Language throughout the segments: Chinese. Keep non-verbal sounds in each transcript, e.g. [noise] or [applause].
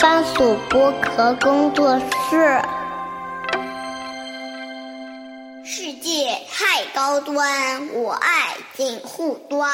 番薯剥壳工作室。世界太高端，我爱锦户端。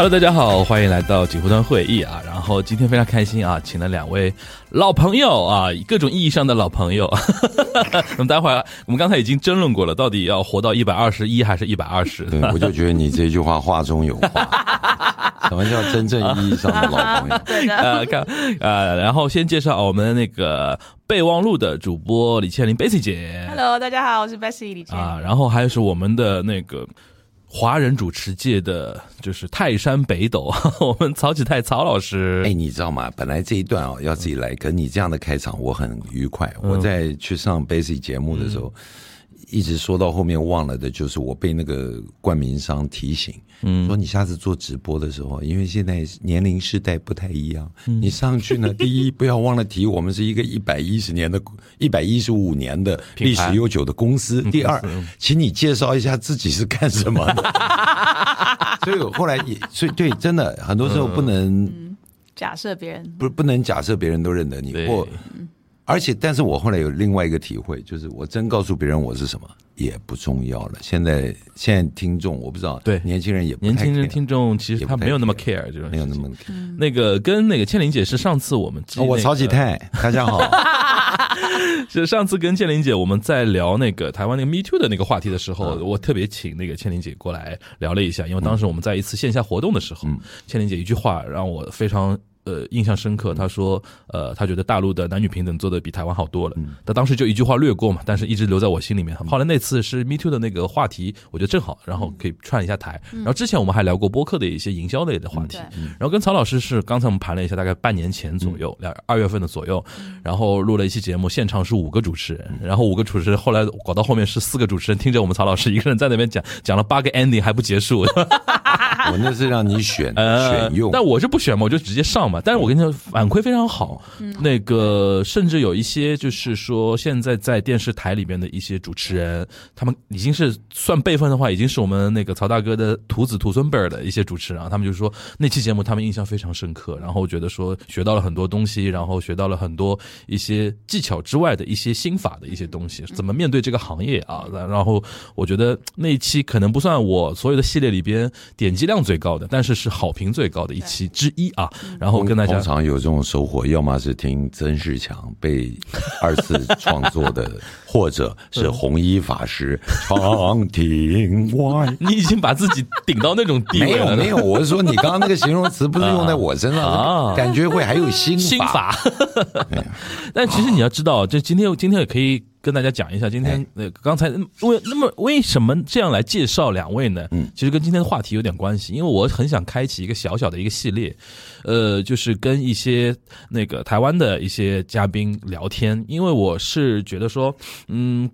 Hello，大家好，欢迎来到锦湖端会议啊。然后今天非常开心啊，请了两位老朋友啊，各种意义上的老朋友。[laughs] 那么待会儿我们刚才已经争论过了，到底要活到一百二十一还是一百二十？对，我就觉得你这句话话中有话。[laughs] 什么叫真正意义上的老朋友？[laughs] 对的，呃，看呃，然后先介绍我们那个备忘录的主播李倩玲 Bessy 姐 Hello，大家好，我是 Bessie 李倩。啊，然后还有是我们的那个。华人主持界的就是泰山北斗，[laughs] 我们曹启泰曹老师。哎，你知道吗？本来这一段哦要自己来，可你这样的开场我很愉快。我在去上 Basic 节目的时候，一直说到后面忘了的，就是我被那个冠名商提醒，嗯，说你下次做直播的时候，因为现在年龄世代不太一样，你上去呢，第一不要忘了提我们是一个一百一十年的、一百一十五年的历史悠久的公司。第二，请你介绍一下自己是干什么的。[laughs] 所以我后来也，所以对，真的很多时候不能假设别人。不不能假设别人都认得你，或而且，但是我后来有另外一个体会，就是我真告诉别人我是什么也不重要了。现在现在听众我不知道，对年轻人也不太年轻听众其实他没有那么 care 这种没有那么。那个跟那个倩玲姐是上次我们哦我曹启泰，[laughs] 大家好，[laughs] 是上次跟倩玲姐我们在聊那个台湾那个 Me Too 的那个话题的时候，嗯我特别请那个倩玲姐过来聊了一下，因为当时我们在一次线下活动的时候，嗯倩玲姐一句话让我非常。呃，印象深刻。他说，呃，他觉得大陆的男女平等做的比台湾好多了。他当时就一句话略过嘛，但是一直留在我心里面。后来那次是 Me Too 的那个话题，我觉得正好，然后可以串一下台。然后之前我们还聊过播客的一些营销类的话题。然后跟曹老师是刚才我们盘了一下，大概半年前左右，两二月份的左右，然后录了一期节目，现场是五个主持人，然后五个主持人后来搞到后面是四个主持人，听着我们曹老师一个人在那边讲，讲了八个 ending 还不结束，我那是让你选 [laughs] 呃选用，但我是不选嘛，我就直接上嘛。但是我跟你讲，反馈非常好，那个甚至有一些就是说，现在在电视台里边的一些主持人，他们已经是算辈分的话，已经是我们那个曹大哥的徒子徒孙辈儿的一些主持人啊。他们就说那期节目他们印象非常深刻，然后觉得说学到了很多东西，然后学到了很多一些技巧之外的一些心法的一些东西，怎么面对这个行业啊。然后我觉得那一期可能不算我所有的系列里边点击量最高的，但是是好评最高的一期之一啊。然后跟大家通常有这种收获，要么是听曾仕强被二次创作的，或者 [laughs] 是红衣法师长亭外。[laughs] 你已经把自己顶到那种地没位了，有没有，我是说你刚刚那个形容词不是用在 [laughs] 我身上，啊感觉会还有心心法。法。但其实你要知道，这今天今天也可以跟大家讲一下，今天呃刚才为那么为什么这样来介绍两位呢？嗯，其实跟今天的话题有点关系，因为我很想开启一个小小的一个系列，呃，就是跟一些那个台湾的一些嘉宾聊天，因为我是觉得说，嗯。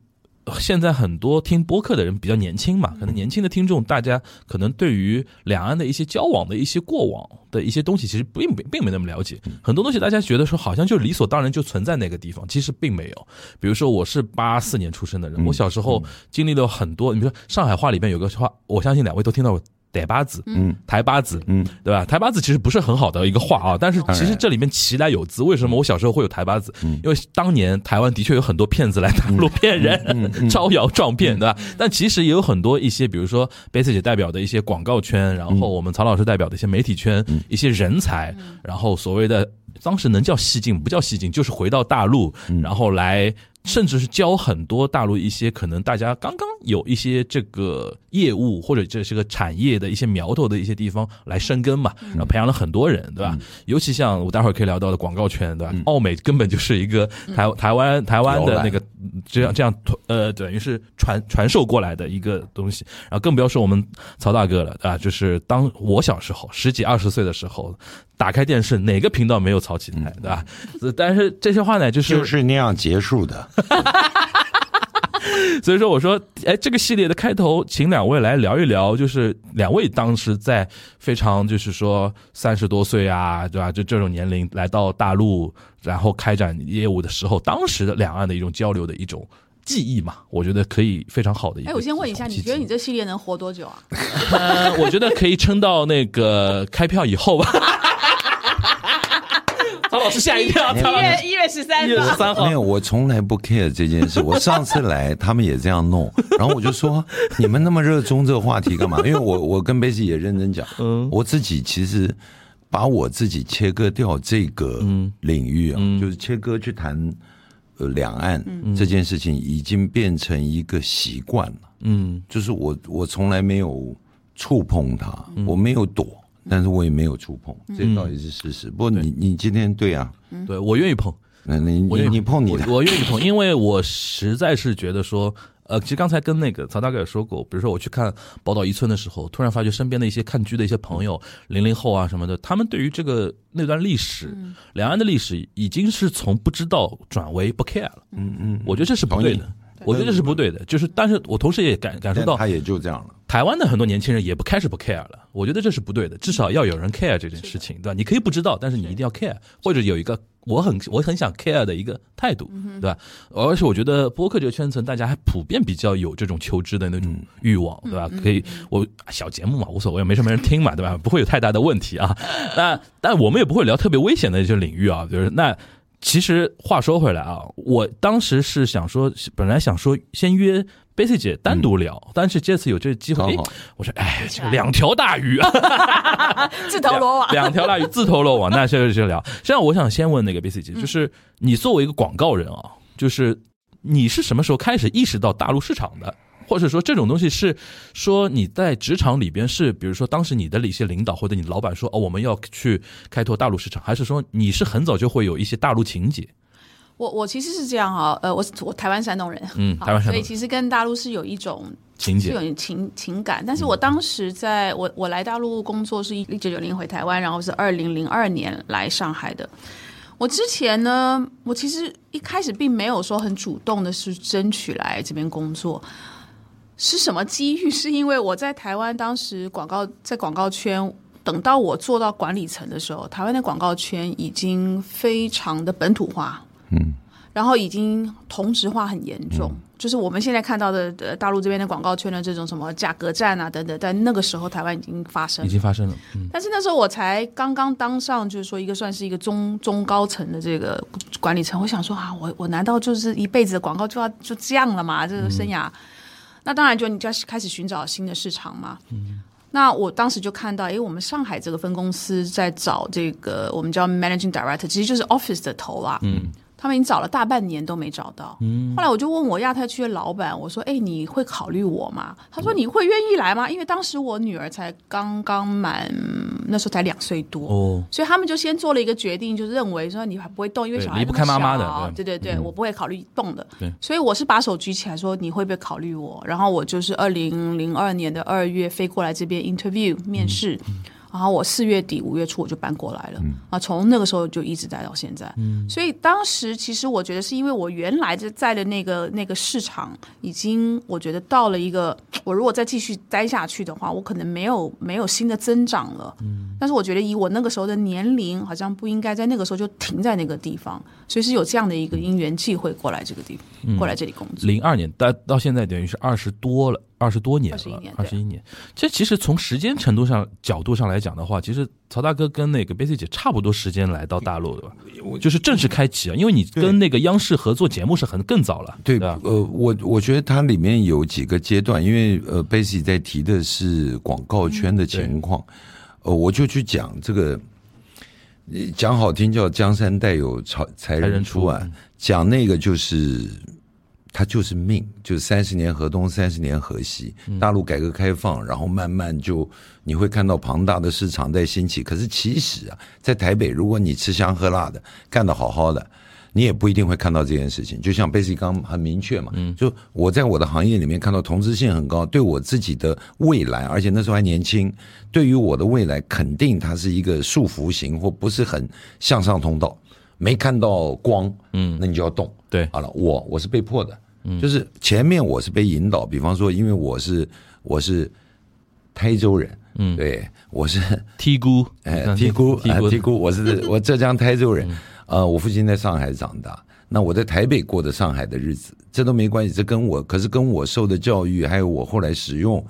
现在很多听播客的人比较年轻嘛，可能年轻的听众，大家可能对于两岸的一些交往的一些过往的一些东西，其实并并并没那么了解。很多东西大家觉得说好像就理所当然就存在那个地方，其实并没有。比如说我是八四年出生的人，我小时候经历了很多，你比如说上海话里面有个话，我相信两位都听到过。逮巴子，嗯，台巴子，嗯，对吧？台巴子其实不是很好的一个话啊，但是其实这里面其来有自。为什么我小时候会有台巴子？因为当年台湾的确有很多骗子来大陆骗人，[laughs] 招摇撞骗，对吧？但其实也有很多一些，比如说贝斯姐代表的一些广告圈，然后我们曹老师代表的一些媒体圈，一些人才，然后所谓的当时能叫西进不叫西进，就是回到大陆，然后来。甚至是教很多大陆一些可能大家刚刚有一些这个业务或者这是个产业的一些苗头的一些地方来生根嘛，然后培养了很多人，对吧？尤其像我待会儿可以聊到的广告圈，对吧？奥美根本就是一个台台湾台湾的那个这样这样呃，等于是传传授过来的一个东西，然后更不要说我们曹大哥了，对吧？就是当我小时候十几二十岁的时候，打开电视哪个频道没有曹启泰，对吧？但是这些话呢，就是就是那样结束的。[laughs] 所以说，我说，哎，这个系列的开头，请两位来聊一聊，就是两位当时在非常就是说三十多岁啊，对吧？就这种年龄来到大陆，然后开展业务的时候，当时的两岸的一种交流的一种记忆嘛，我觉得可以非常好的一个。哎，我先问一下，你觉得你这？这系列能活多久啊？呃，我觉得可以撑到那个开票以后吧。曹老师吓一跳，一月一月十三一月十三号。没有，我从来不 care 这件事。我上次来，他们也这样弄，[laughs] 然后我就说：你们那么热衷这个话题干嘛？因为我我跟贝西也认真讲，嗯。我自己其实把我自己切割掉这个领域啊，就是切割去谈呃两岸这件事情，已经变成一个习惯了。嗯。就是我我从来没有触碰它，我没有躲，但是我也没有触碰，这倒也是事实。不过你你今天对啊，对我愿意碰，那你我你你碰你的。我，我愿意碰，因为我实在是觉得说，呃，其实刚才跟那个曹大哥也说过，比如说我去看《宝岛一村》的时候，突然发觉身边的一些看剧的一些朋友，零零后啊什么的，他们对于这个那段历史，两岸的历史，已经是从不知道转为不 care 了。嗯嗯，我觉得这是不对的，我觉得这是不对的。就是，但是我同时也感感受到他也就这样了。台湾的很多年轻人也不开始不 care 了，我觉得这是不对的，至少要有人 care 这件事情，对吧？你可以不知道，但是你一定要 care，或者有一个我很我很想 care 的一个态度，对吧？而且我觉得播客这个圈层，大家还普遍比较有这种求知的那种欲望，对吧？可以，我小节目嘛，无所谓，没什么人听嘛，对吧？不会有太大的问题啊。那但我们也不会聊特别危险的一些领域啊，就是那。其实话说回来啊，我当时是想说，本来想说先约贝西姐单独聊，但是这次有这个机会，我说 [laughs] 哎，这个两条大鱼啊，[laughs] 自投罗网。两条大鱼自投罗网，[laughs] 那就就聊。实际上，我想先问那个贝西姐，就是你作为一个广告人啊，就是你是什么时候开始意识到大陆市场的？或者说这种东西是说你在职场里边是，比如说当时你的一些领导或者你老板说哦我们要去开拓大陆市场，还是说你是很早就会有一些大陆情节？我我其实是这样啊，呃，我我台湾山东人，嗯台湾山东人所以其实跟大陆是有一种情节是有点情情感。但是我当时在我我来大陆工作是一九九零回台湾，然后是二零零二年来上海的。我之前呢，我其实一开始并没有说很主动的是争取来这边工作，是什么机遇？是因为我在台湾当时广告在广告圈，等到我做到管理层的时候，台湾的广告圈已经非常的本土化，嗯，然后已经同质化很严重。就是我们现在看到的呃大陆这边的广告圈的这种什么价格战啊等等，在那个时候台湾已经发生。已经发生了，嗯但是那时候我才刚刚当上，就是说一个算是一个中中高层的这个管理层，我想说啊，我我难道就是一辈子的广告就要就这样了吗？这个生涯，那当然就你就要开始寻找新的市场嘛。那我当时就看到，诶，我们上海这个分公司在找这个我们叫 managing director，其实就是 office 的头啦。嗯，他们已经找了大半年都没找到。嗯，后来我就问我亚太区的老板，我说：“哎，你会考虑我吗？”他说：“你会愿意来吗？”因为当时我女儿才刚刚满，那时候才两岁多。哦，所以他们就先做了一个决定，就是认为说你还不会动，因为小孩对离不开妈妈的对对对对，我不会考虑动的。对所以我是把手举起来说你会不会考虑我？然后我就是二零零二年的二月飞过来这边 interview 面试。然后我四月底五月初我就搬过来了，啊，从那个时候就一直待到现在。所以当时其实我觉得是因为我原来就在的那个那个市场已经，我觉得到了一个，我如果再继续待下去的话，我可能没有没有新的增长了。但是我觉得以我那个时候的年龄，好像不应该在那个时候就停在那个地方，所以是有这样的一个因缘际会过来这个地方，过来这里工作。零二年到到现在等于是二十多了，二十多年了，二十一年。这其实从时间程度上角度上来讲的话，其实曹大哥跟那个贝西姐差不多时间来到大陆的吧，就是正式开启啊，因为你跟那个央视合作节目是很更早了，对吧？呃，我我觉得它里面有几个阶段，因为呃，Basic 在提的是广告圈的情况，呃，我就去讲这个，呃讲好听叫江山代有才才人出才啊，讲那个就是它就是命，就是三十年河东，三十年河西，大陆改革开放，然后慢慢就你会看到庞大的市场在兴起。可是其实啊，在台北，如果你吃香喝辣的，干得好好的。你也不一定会看到这件事情，就像 Basic 刚很明确嘛，就我在我的行业里面看到同质性很高，对我自己的未来，而且那时候还年轻，对于我的未来，肯定它是一个束缚型或不是很向上通道，没看到光，嗯，那你就要动，对。好了，我我是被迫的，就是前面我是被引导，比方说，因为我是我是台州人，嗯，对，我是 [laughs] 梯姑，哎，梯姑，梯姑，我是 [laughs] 我浙江台州人，呃，我父亲在上海长大。那我在台北过的上海的日子，这都没关系，这跟我可是跟我受的教育，还有我后来使用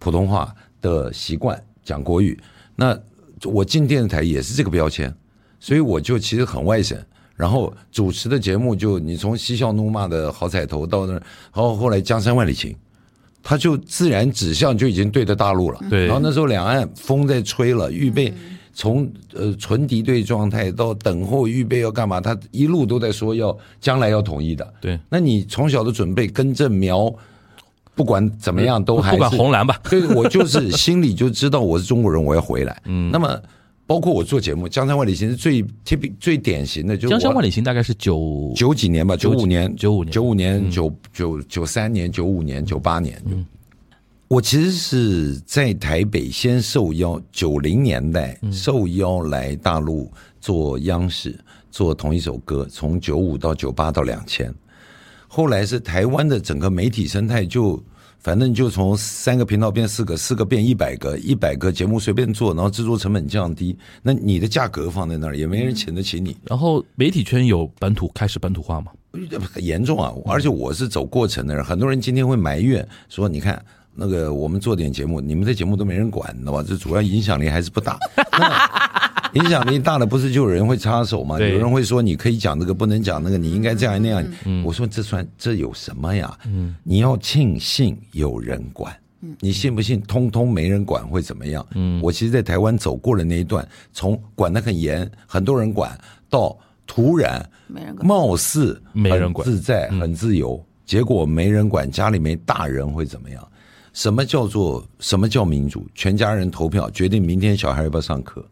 普通话的习惯讲国语，那我进电视台也是这个标签，所以我就其实很外省。然后主持的节目就你从嬉笑怒骂的好彩头到那，然后后来江山万里情，他就自然指向就已经对着大陆了。对然后那时候两岸风在吹了，预备从呃纯敌对状态到等候预备要干嘛，他一路都在说要将来要统一的。对，那你从小的准备根正苗，不管怎么样都还是不管红蓝吧，对我就是心里就知道我是中国人，我要回来。嗯，那么包括我做节目《江山万里行》是最贴最典型的，就是江山万里行大概是九九几年吧，九五年、九五年九五年、九九九三年、九五年、九八年。我其实是在台北先受邀，九零年代受邀来大陆做央视做同一首歌，从九五到九八到两千。后来是台湾的整个媒体生态就。反正就从三个频道变四个，四个变一百个，一百个节目随便做，然后制作成本降低，那你的价格放在那儿，也没人请得起你。然后媒体圈有本土开始本土化吗？很严重啊！而且我是走过程的人，很多人今天会埋怨说：“你看那个我们做点节目，你们的节目都没人管，知道吧？这主要影响力还是不大。[laughs] 影响力大的，不是就有人会插手吗？有人会说你可以讲这个，不能讲那个，你应该这样那样。我说这算这有什么呀？你要庆幸有人管。你信不信？通通没人管会怎么样？我其实，在台湾走过了那一段，从管得很严，很多人管，到突然貌似没人管，自在很自由，结果没人管，家里没大人会怎么样？什么叫做什么叫民主？全家人投票决定明天小孩要不要上课。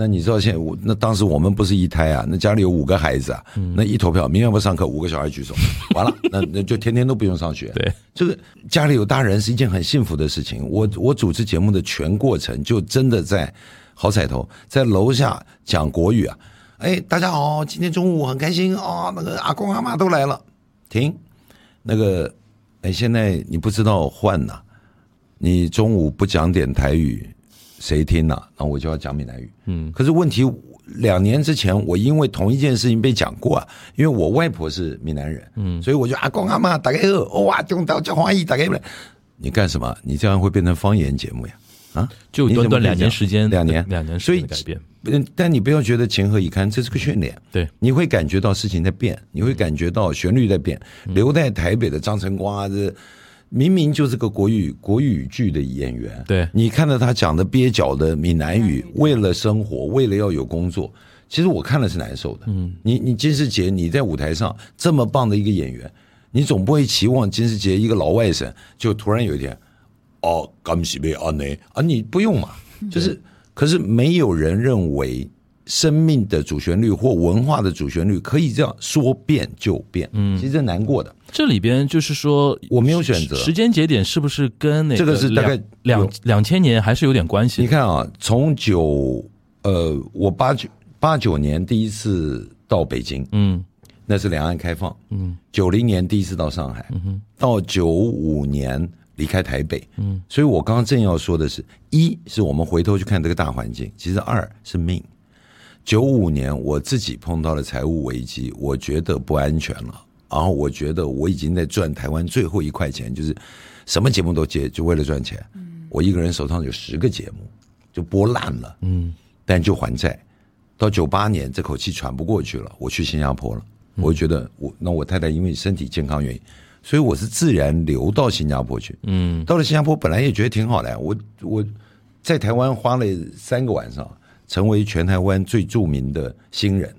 那你知道现在我那当时我们不是一胎啊，那家里有五个孩子啊，那一投票，明天要不上课，五个小孩举手，完了，[laughs] 那那就天天都不用上学。对，这个家里有大人是一件很幸福的事情。我我主持节目的全过程就真的在好彩头，在楼下讲国语啊，哎，大家好，今天中午很开心哦，那个阿公阿妈都来了，停，那个哎，现在你不知道换呐，你中午不讲点台语。谁听了？然后我就要讲闽南语。嗯，可是问题两年之前，我因为同一件事情被讲过啊，因为我外婆是闽南人，嗯，所以我就阿公阿妈打开二，哇，中到叫华裔打开你干什么？你这样会变成方言节目呀？啊，就短短两年时间，两年两年，所以改变。但你不要觉得情何以堪，这是个训练。对，你会感觉到事情在变，你会感觉到旋律在变。留在台北的张晨光这。明明就是个国语国语剧的演员，对。你看到他讲的蹩脚的闽南语，为了生活，为了要有工作，其实我看了是难受的。嗯，你你金世杰你在舞台上这么棒的一个演员，你总不会期望金世杰一个老外省就突然有一天，哦，干喜被啊内啊，你不用嘛，就是可是没有人认为。生命的主旋律或文化的主旋律可以这样说变就变，嗯，其实这难过的。这里边就是说我没有选择。时间节点，是不是跟那这个是大概两两千年还是有点关系？你看啊，从九呃，我八九八九年第一次到北京，嗯，那是两岸开放，嗯，九零年第一次到上海，嗯到九五年离开台北，嗯，所以我刚刚正要说的是，一是我们回头去看这个大环境，其实二是命。九五年，我自己碰到了财务危机，我觉得不安全了。然后我觉得我已经在赚台湾最后一块钱，就是什么节目都接，就为了赚钱。我一个人手上有十个节目，就播烂了。嗯，但就还债。到九八年，这口气喘不过去了，我去新加坡了。我觉得我那我太太因为身体健康原因，所以我是自然流到新加坡去。嗯，到了新加坡，本来也觉得挺好的。我我在台湾花了三个晚上。成为全台湾最著名的新人，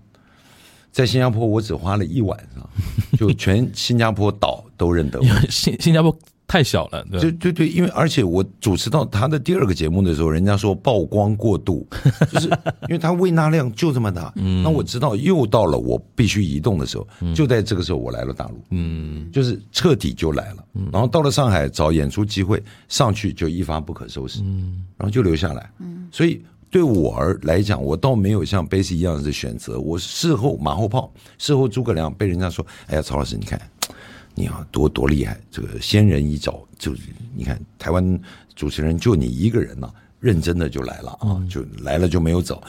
在新加坡我只花了一晚上，[laughs] 就全新加坡岛都认得我。新新加坡太小了，对对对，因为而且我主持到他的第二个节目的时候，人家说曝光过度，[laughs] 就是因为他胃纳量就这么大。嗯，那我知道又到了我必须移动的时候，就在这个时候我来了大陆。嗯，就是彻底就来了。然后到了上海找演出机会，上去就一发不可收拾。嗯，然后就留下来。嗯，所以。对我而来讲，我倒没有像贝斯一样的选择。我事后马后炮，事后诸葛亮被人家说：“哎呀，曹老师，你看，你啊，多多厉害！这个先人一招，就你看台湾主持人就你一个人呐，认真的就来了啊，就来了就没有走。”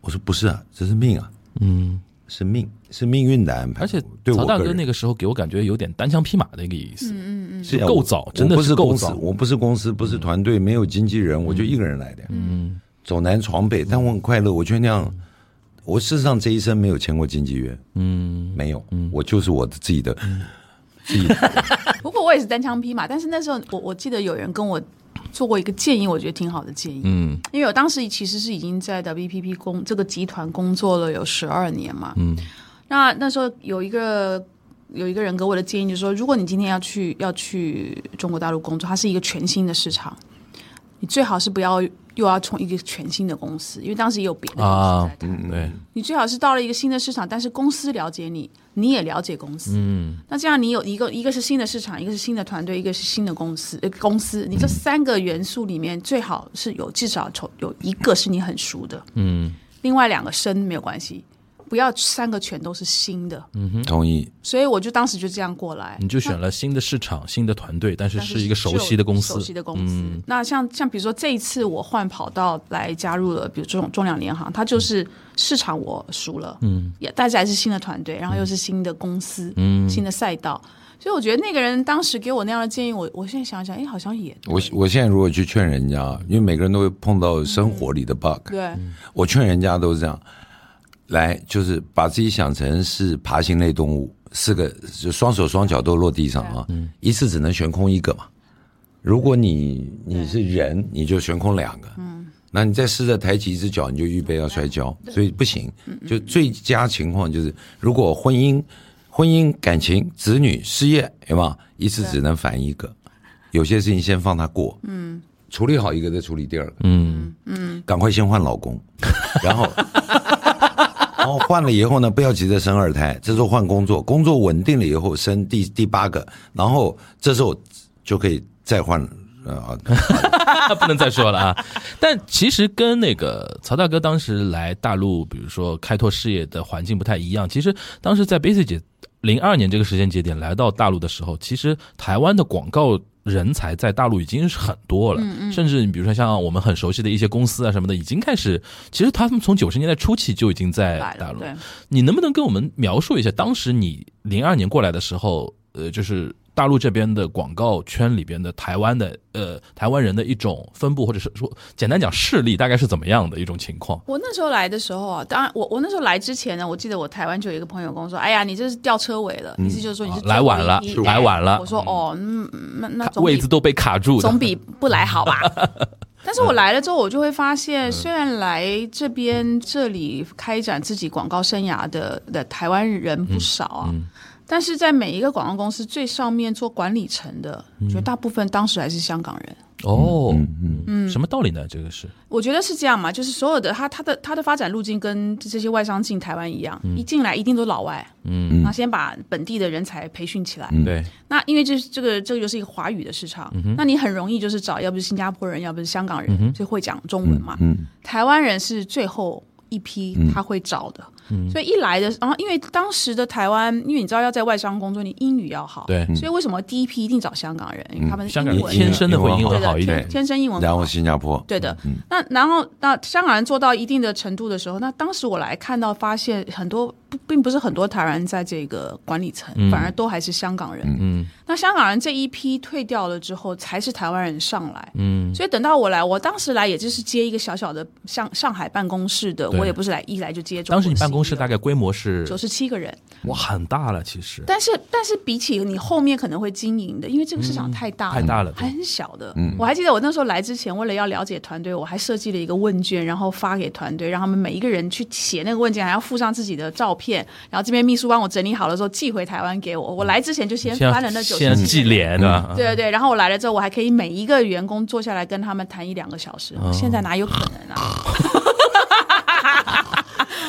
我说：“不是啊，这是命啊，嗯，是命。是命运的安排。而且对我曹大哥那个时候给我感觉有点单枪匹马的一个意思，嗯嗯是啊够早真的是够早，我不是公司，不是团队，没有经纪人，我就一个人来的。嗯，走南闯北，但我很快乐。我觉得那样，我事实上这一生没有签过经纪约，嗯，没有，嗯。我就是我的自己的自己的。[laughs] 不过我也是单枪匹马，但是那时候我我记得有人跟我做过一个建议，我觉得挺好的建议。嗯。因为我当时其实是已经在 WPP 工这个集团工作了有十二年嘛，嗯，那那时候有一个有一个人给我的建议就是说，如果你今天要去要去中国大陆工作，它是一个全新的市场，你最好是不要又要从一个全新的公司，因为当时也有别的公啊司在谈，对，你最好是到了一个新的市场，但是公司了解你，你也了解公司，嗯。那这样你有一个一个是新的市场，一个是新的团队，一个是新的公司，呃，公司，你这三个元素里面最好是有至少从有一个是你很熟的，嗯。另外两个生没有关系，不要三个全都是新的。嗯哼。同意，所以我就当时就这样过来，你就选了新的市场、新的团队，但是是一个熟悉的公司，熟悉的公司。嗯。那像像比如说这一次我换跑道来加入了，比如这种中粮联行，它就是市场我熟了，嗯，也但是还是新的团队，然后又是新的公司，嗯。新的赛道。所以我觉得那个人当时给我那样的建议，我我现在想想，哎，好像也对我我现在如果去劝人家，因为每个人都会碰到生活里的 bug，、对，我劝人家都是这样，来就是把自己想成是爬行类动物，四个就双手双脚都落地上啊，一次只能悬空一个嘛。如果你你是人，你就悬空两个，嗯，那你再试着抬起一只脚，你就预备要摔跤，所以不行。就最佳情况就是，如果婚姻、婚姻、感情、子女、事业，有吗一次只能反一个？有些事情先放他过，嗯，处理好一个再处理第二个，嗯。嗯。赶快先换老公，然后，然然后换了以后呢，不要急着生二胎，这时候换工作，工作稳定了以后生第第八个，然后这时候就可以再换啊，[laughs] 不能再说了啊。但其实跟那个曹大哥当时来大陆，比如说开拓事业的环境不太一样。其实当时在 Basic 姐零二年这个时间节点来到大陆的时候，其实台湾的广告人才在大陆已经是很多了，甚至你比如说像我们很熟悉的一些公司啊什么的，已经开始，其实他们从九十年代初期就已经在大陆。你能不能跟我们描述一下，当时你零二年过来的时候，呃，就是大陆这边的广告圈里边的台湾的呃台湾人的一种分布，或者是说简单讲势力大概是怎么样的一种情况？我那时候来的时候啊，当然我我那时候来之前呢，我记得我台湾就有一个朋友跟我说：“哎呀，你这是吊车尾了，意思就是说你是啊来晚了来晚了。我说：“哦，嗯，那那位子都被卡住总，比不来好吧。[laughs] 但是我来了之后，我就会发现，虽然来这边这里开展自己广告生涯的的台湾人不少啊，但是在每一个广告公司最上面做管理层的，绝大部分当时还是香港人。哦，嗯什么道理呢？这个是？我觉得是这样嘛，就是所有的他他的他的发展路径跟这些外商进台湾一样，一进来一定都老外，嗯，那先把本地的人才培训起来，对，那因为这这个这个就是一个华语的市场，那你很容易就是找要不是新加坡人，要不是香港人，就会讲中文嘛。嗯台湾人是最后一批他会找的，所以一来的，然后因为当时的台湾，因为你知道要在外商工作，你英语要好，对。所以为什么第一批一定找香港人？因为他们香港人英文。天生的会英文好一点。天，生英文然后。新加坡，对的，那然后那香港人做到一定的。程度的时候，那当时我来看到发现很多不并不是很多台湾人在这个管理层，反而都还是香港人。嗯。那香港人这一批退掉了之后，才是台湾人上来。嗯，所以等到我来，我当时来也就是接一个小小的像上海办公室的，我也不是来一来就接当时你办公室 CEO 大概规模是九十七个人，哇很大了，其实。但是但是比起你后面可能会经营的，因为这个市场太大了，太大了还很小的。嗯。我还记得我那时候来之前，为了要了解团队，我还设计了一个问卷，然后发给团队，让他们每一个人去写那个问卷，还要附上自己的照片，然后这边秘书帮我整理好了之后寄回台湾给我。我来之前就先先翻了那九先十记脸的，对对对，然后我来了之后，我还可以每一个员工坐下来跟他们谈一两个小时。哦。现在哪有可能啊？[laughs]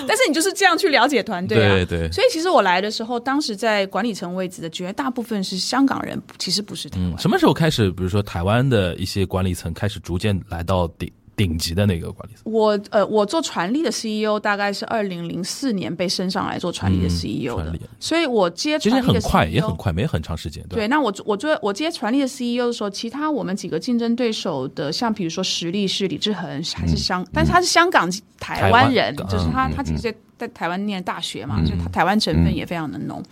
但是你就是这样去了解团队啊。对对所以其实我来的时候，当时在管理层位置的绝大部分是香港人，其实不是台湾。嗯，什么时候开始，比如说台湾的一些管理层开始逐渐来到 D 顶级的那个管理层。我呃，我做传力的 CEO 大概是二零零四年被升上来做传力的 CEO 的，所以我接其实也传力的快，也很快，没很长时间。对，那我我做我接传力的 CEO 的时候，其他我们几个竞争对手的，像比如说实力是李志恒，还是香，但是他是香港台湾人，湾就是他嗯他其实在在台湾念大学嘛，所以他台湾成分也非常的浓。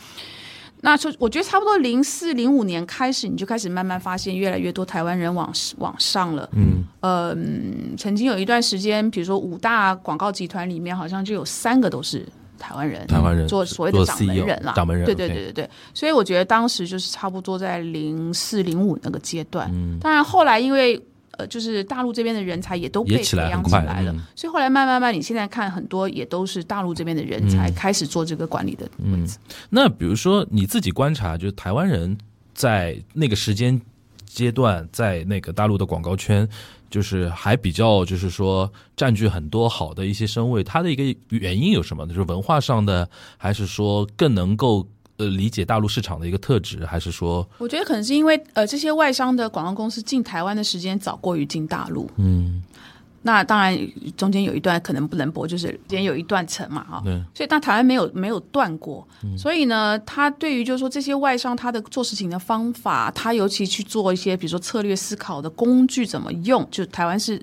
那就我觉得差不多零四零五年开始，你就开始慢慢发现越来越多台湾人往往上了。嗯，呃，嗯曾经有一段时间，比如说五大广告集团里面，好像就有三个都是台湾人，台湾人做所谓的掌门人啦，掌门人对对对对对。所以我觉得当时就是差不多在零四零五那个阶段。嗯当然后来因为呃，就是大陆这边的人才也都被培养起来了，嗯所以后来慢慢慢，你现在看很多也都是大陆这边的人才开始做这个管理的位置。那比如说你自己观察，就是台湾人在那个时间阶段，在那个大陆的广告圈，就是还比较就是说占据很多好的一些身位，它的一个原因有什么呢？就是文化上的，还是说更能够呃理解大陆市场的一个特质，还是说我觉得可能是因为呃，这些外商的广告公司进台湾的时间早过于进大陆。嗯。那当然，中间有一段可能不能播，就是中间有一段层嘛，哈、对。所以但台湾没有没有断过，所以呢，他对于就是说这些外商他的做事情的方法，他尤其去做一些比如说策略思考的工具怎么用，就台湾是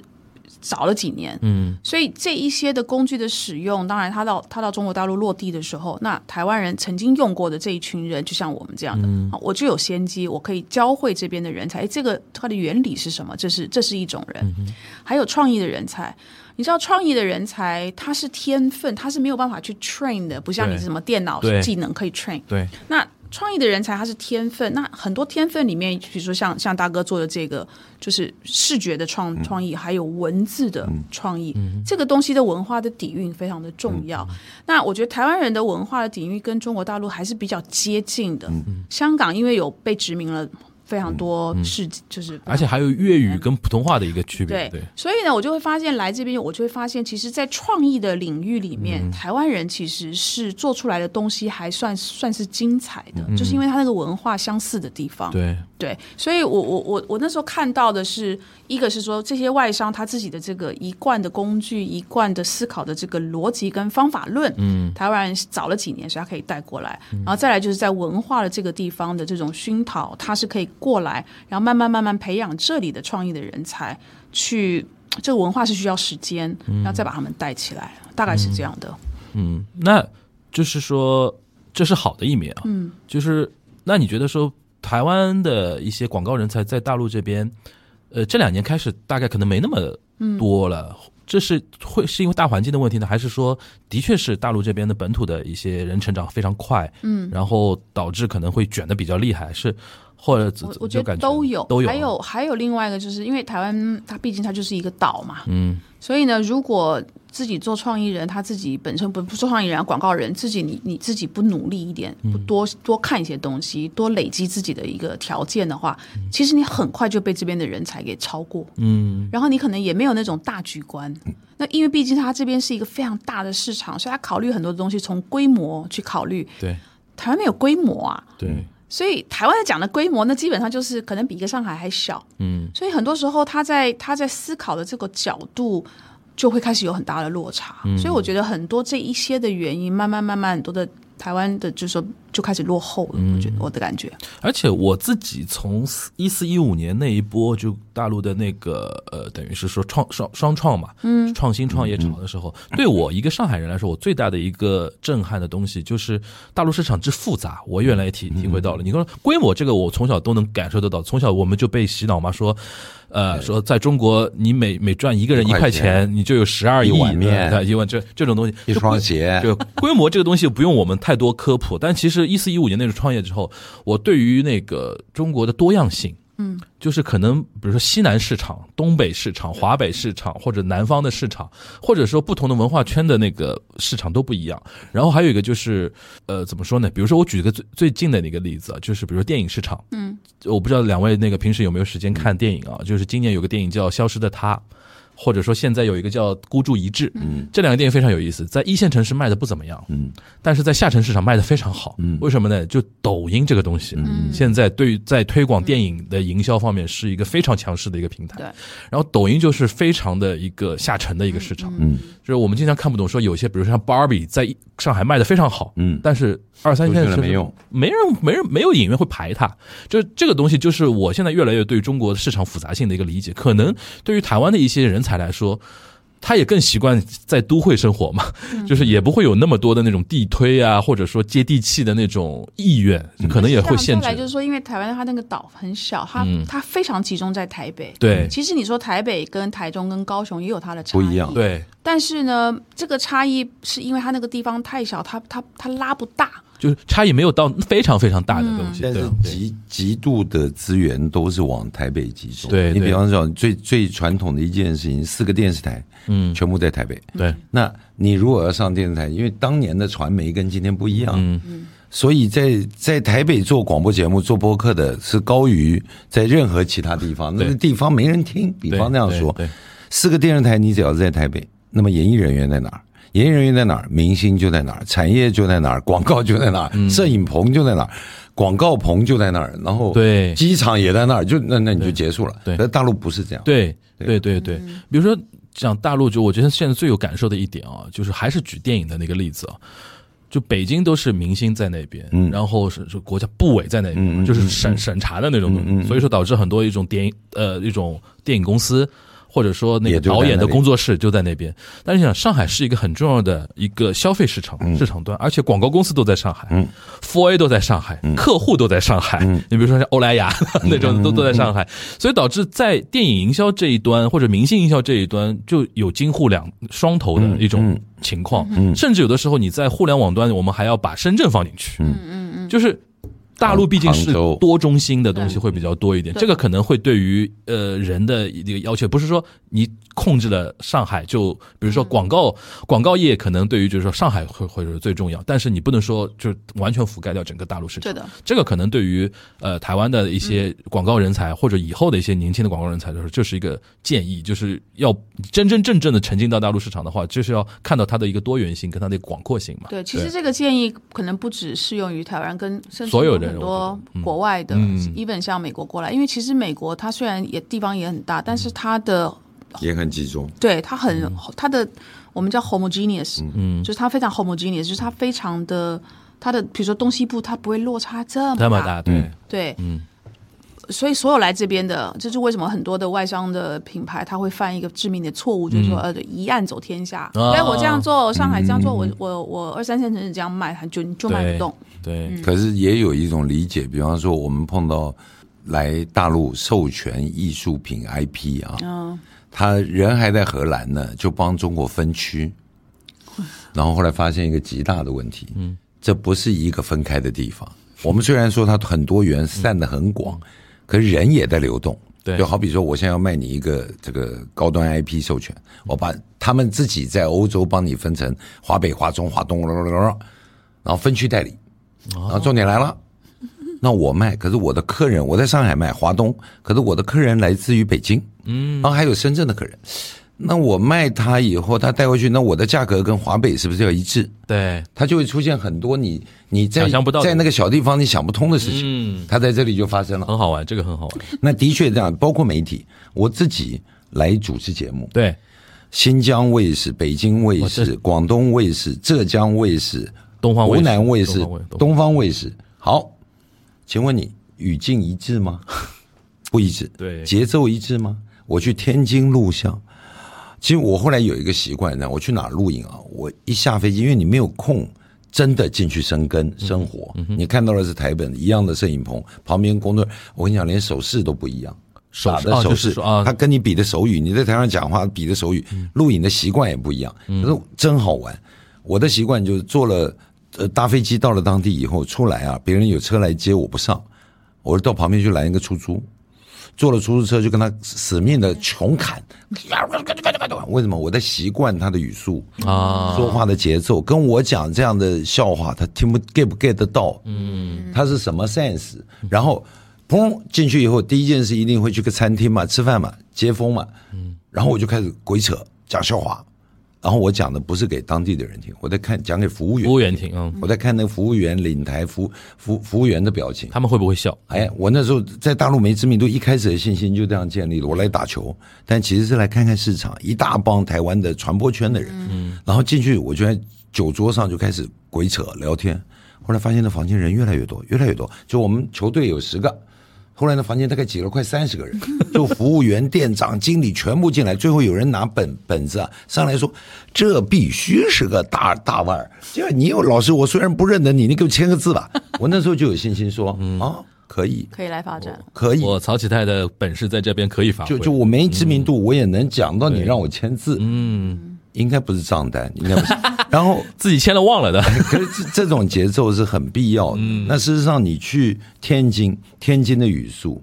早了几年，嗯所以这一些的工具的使用，当然他到他到中国大陆落地的时候，那台湾人曾经用过的这一群人，就像我们这样的，嗯我就有先机，我可以教会这边的人才，诶这个它的原理是什么？这是这是一种人，还有创意的人才。你知道创意的人才，他是天分，他是没有办法去 train 的，不像你对什么电脑对技能可以 train。对那创意的人才他是天分，那很多天分里面，比如说像像大哥做的这个，就是视觉的创创意，还有文字的创意，这个东西的文化的底蕴非常的重要。那我觉得台湾人的文化的底蕴跟中国大陆还是比较接近的。香港因为有被殖民了非常多事，就是而且还有粤语跟普通话的一个区别，对，对，所以呢，我就会发现来这边，我就会发现，其实，在创意的领域里面，嗯。台湾人其实是做出来的东西还算算是精彩的，嗯就是因为他那个文化相似的地方。对，对，所以我我我我那时候看到的是，一个是说这些外商他自己的这个一贯的工具、一贯的思考的这个逻辑跟方法论，嗯，台湾人早了几年，所以他可以带过来，然后再来就是在文化的这个地方的这种熏陶，他是可以过来，然后慢慢慢慢培养这里的创意的人才，去这个文化是需要时间，然后再把他们带起来，大概是这样的。嗯，那就是说这是好的一面啊，嗯，就是那你觉得说台湾的一些广告人才在大陆这边，呃，这两年开始大概可能没那么多了。这是会是因为大环境的问题呢，还是说的确是大陆这边的本土的一些人成长非常快，嗯，然后导致可能会卷的比较厉害，是或者怎我我觉得都有，都有，还有还有另外一个，就是因为台湾它毕竟它就是一个岛嘛，嗯。所以呢，如果自己做创意人，他自己本身不不做创意人，广告人自己你你自己不努力一点，不多多看一些东西，多累积自己的一个条件的话，其实你很快就被这边的人才给超过，嗯。然后你可能也没有那种大局观。那因为毕竟它这边是一个非常大的市场，所以他考虑很多东西从规模去考虑。对。台湾没有规模啊，对所以台湾讲的规模，那基本上就是可能比一个上海还小。嗯所以很多时候他在他在思考的这个角度就会开始有很大的落差。嗯所以我觉得很多这一些的原因，慢慢慢慢很多的台湾的就说就开始落后了。嗯。我觉得我的感觉，而且我自己从一四一五年那一波，就大陆的那个呃，等于是说创双双创嘛，嗯，创新创业潮的时候，对我一个上海人来说，我最大的一个震撼的东西就是大陆市场之复杂，我原来也体体会到了。你说规模这个，我从小都能感受得到，从小我们就被洗脑嘛，说。呃，说在中国，你每每赚一个人一块钱钱，你就有十二亿一碗面对一碗这这种东西，一双鞋。就规模这个东西不用我们太多科普，但其实一四一五年那时候创业之后，我对于那个中国的多样性，嗯，就是可能比如说西南市场、东北市场、华北市场或者南方的市场，或者说不同的文化圈的那个市场都不一样。然后还有一个就是，呃，怎么说呢？比如说我举一个最最近的那个例子啊，就是比如说电影市场，嗯，我不知道两位那个平时有没有时间看电影啊？就是今年有个电影叫《消失的她》。或者说现在有一个叫孤注一掷，嗯，这两个电影非常有意思，在一线城市卖的不怎么样，嗯，但是在下沉市场卖的非常好，嗯，为什么呢？就抖音这个东西，嗯，现在对于在推广电影的营销方面是一个非常强势的一个平台，对，然后抖音就是非常的一个下沉的一个市场，嗯，就是我们经常看不懂，说有些比如像 Barbie 在上海卖的非常好，嗯，但是二三线城市没用，没人没人没有影院会排它，就这个东西就是我现在越来越对中国市场复杂性的一个理解，可能对于台湾的一些人才来说。他也更习惯在都会生活嘛，[laughs] 就是也不会有那么多的那种地推啊，或者说接地气的那种意愿，可能也会限制。就是说，因为台湾它那个岛很小，它它非常集中在台北。对，其实你说台北跟台中跟高雄也有它的差异，不一样。对，但是呢，这个差异是因为它那个地方太小，它它它拉不大。就是差异没有到非常非常大的东西，但是极极度的资源都是往台北集中。对你比方说，最最传统的一件事情，四个电视台，嗯，全部在台北。对，那你如果要上电视台，因为当年的传媒跟今天不一样，嗯。嗯，所以在在台北做广播节目、做播客的是高于在任何其他地方。那个地方没人听，比方那样说，四个电视台，你只要在台北，那么演艺人员在哪儿？演艺人员在哪儿，明星就在哪儿，产业就在哪儿，广告就在哪儿，摄影棚就在哪儿，广告棚就在那儿，然后对。机场也在那儿，就那那你就结束了。对，而大陆不是这样。对对。对对，比如说讲大陆，就我觉得现在最有感受的一点啊，就是还是举电影的那个例子啊，就北京都是明星在那边，然后是是国家部委在那边，就是审审查的那种，所以说导致很多一种电影呃一种电影公司。或者说那个导演的工作室就在那边，但是想上海是一个很重要的一个消费市场市场端，而且广告公司都在上海，Four A 都在上海，客户都在上海。你比如说像欧莱雅 [laughs] 那种都都在上海，所以导致在电影营销这一端或者明星营销这一端就有京沪两双头的一种情况，甚至有的时候你在互联网端，我们还要把深圳放进去，嗯嗯嗯，就是。大陆毕竟是多中心的东西会比较多一点，这个可能会对于呃人的一个要求，不是说你控制了上海就，比如说广告广告业可能对于就是说上海会会是最重要，但是你不能说就完全覆盖掉整个大陆市场。对的，这个可能对于呃台湾的一些广告人才或者以后的一些年轻的广告人才来说，就是一个建议，就是要真真正正的沉浸到大陆市场的话，就是要看到它的一个多元性跟它的广阔性嘛。对，其实这个建议可能不只适用于台湾跟所有的。很多国外的，even 像美国过来，因为其实美国它虽然也地方也很大，但是它的也很集中。对，它很它的我们叫 homogeneous，嗯，就是它非常 homogeneous，就是它非常的它的，比如说东西部它不会落差这么大，对。对，嗯。所以，所有来这边的，就是为什么很多的外商的品牌，他会犯一个致命的错误，就是说，呃，一案走天下。哎，我这样做，上海这样做，我我我二三线城市这样卖，就就卖不动。对，可是也有一种理解，比方说，我们碰到来大陆授权艺术品 IP 啊，他人还在荷兰呢，就帮中国分区，[laughs] 然后后来发现一个极大的问题，嗯，这不是一个分开的地方。我们虽然说它很多元，散的很广。可是人也在流动，对，就好比说，我现在要卖你一个这个高端 IP 授权，我把他们自己在欧洲帮你分成华北、华中、华东，然后分区代理，然后重点来了，那我卖，可是我的客人我在上海卖华东，可是我的客人来自于北京，嗯，然后还有深圳的客人。那我卖他以后，他带回去，那我的价格跟华北是不是要一致？对，他就会出现很多你你在想象不到在那个小地方你想不通的事情。嗯，他在这里就发生了，很好玩，这个很好玩。那的确这样，包括媒体，我自己来主持节目，对，新疆卫视、北京卫视、广东卫视、浙江卫视、东方湖南卫视、东方卫视。好，请问你语境一致吗？[laughs] 不一致。对，节奏一致吗？我去天津录像。其实我后来有一个习惯呢，我去哪录影啊？我一下飞机，因为你没有空真的进去生根生活，你看到的是台本一样的摄影棚，旁边工作，我跟你讲，连手势都不一样，手的手势啊，他跟你比的手语，你在台上讲话比的手语，录影的习惯也不一样，可是真好玩。我的习惯就是坐了呃搭飞机到了当地以后出来啊，别人有车来接我不上，我就到旁边去拦一个出租。坐了出租车就跟他死命的穷砍，为什么？我在习惯他的语速啊，说话的节奏，跟我讲这样的笑话，他听不 get 不 get 得到？嗯，他是什么 sense？然后砰进去以后，第一件事一定会去个餐厅嘛，吃饭嘛，接风嘛。嗯，然后我就开始鬼扯讲笑话，然后我讲的不是给当地的人听，我在看讲给服务员，服务员听，嗯，我在看那个服务员领台服服服务员的表情。他们会不会笑？哎，我那时候在大陆没知名度，一开始的信心就这样建立了。我来打球，但其实是来看看市场，一大帮台湾的传播圈的人，嗯，然后进去，我就在酒桌上就开始鬼扯聊天。后来发现那房间人越来越多，越来越多，就我们球队有十个。后来呢，房间大概挤了快三十个人，[laughs] 就服务员、店长、经理全部进来。最后有人拿本本子啊上来说：“这必须是个大大腕儿。”就你有老师，我虽然不认得你，你给我签个字吧。我那时候就有信心说：“嗯啊，可以，可以来发展。可以。”我曹启泰的本事在这边可以发挥。就就我没知名度，我也能讲到你让我签字。嗯，应该不是账单，应该不是。[laughs] 然后自己签了忘了的，可是这这种节奏是很必要的。那事实上，你去天津，天津的语速，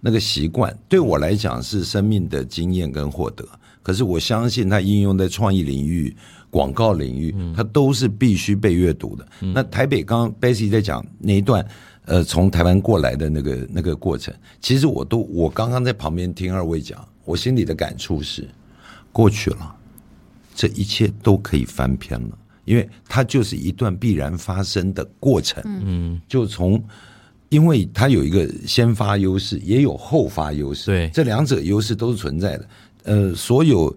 那个习惯，对我来讲是生命的经验跟获得。可是我相信，它应用在创意领域、广告领域，它都是必须被阅读的。那台北刚 Bessy 在讲那一段，呃，从台湾过来的那个那个过程，其实我都我刚刚在旁边听二位讲，我心里的感触是，过去了。这一切都可以翻篇了，因为它就是一段必然发生的过程。嗯，就从，因为它有一个先发优势，也有后发优势。对，这两者优势都是存在的。呃，所有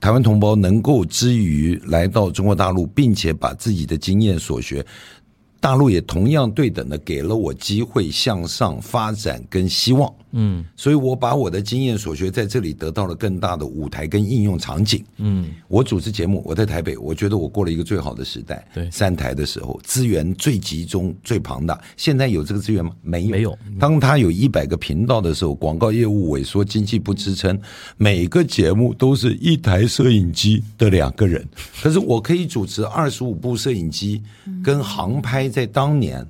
台湾同胞能够之余来到中国大陆，并且把自己的经验所学。大陆也同样对等的给了我机会向上发展跟希望，嗯，所以我把我的经验所学在这里得到了更大的舞台跟应用场景，嗯，我主持节目，我在台北，我觉得我过了一个最好的时代，对，三台的时候资源最集中最庞大，现在有这个资源吗？没有，没有。当他有一百个频道的时候，广告业务萎缩，经济不支撑，每个节目都是一台摄影机的两个人，可是我可以主持二十五部摄影机跟航拍。在当年，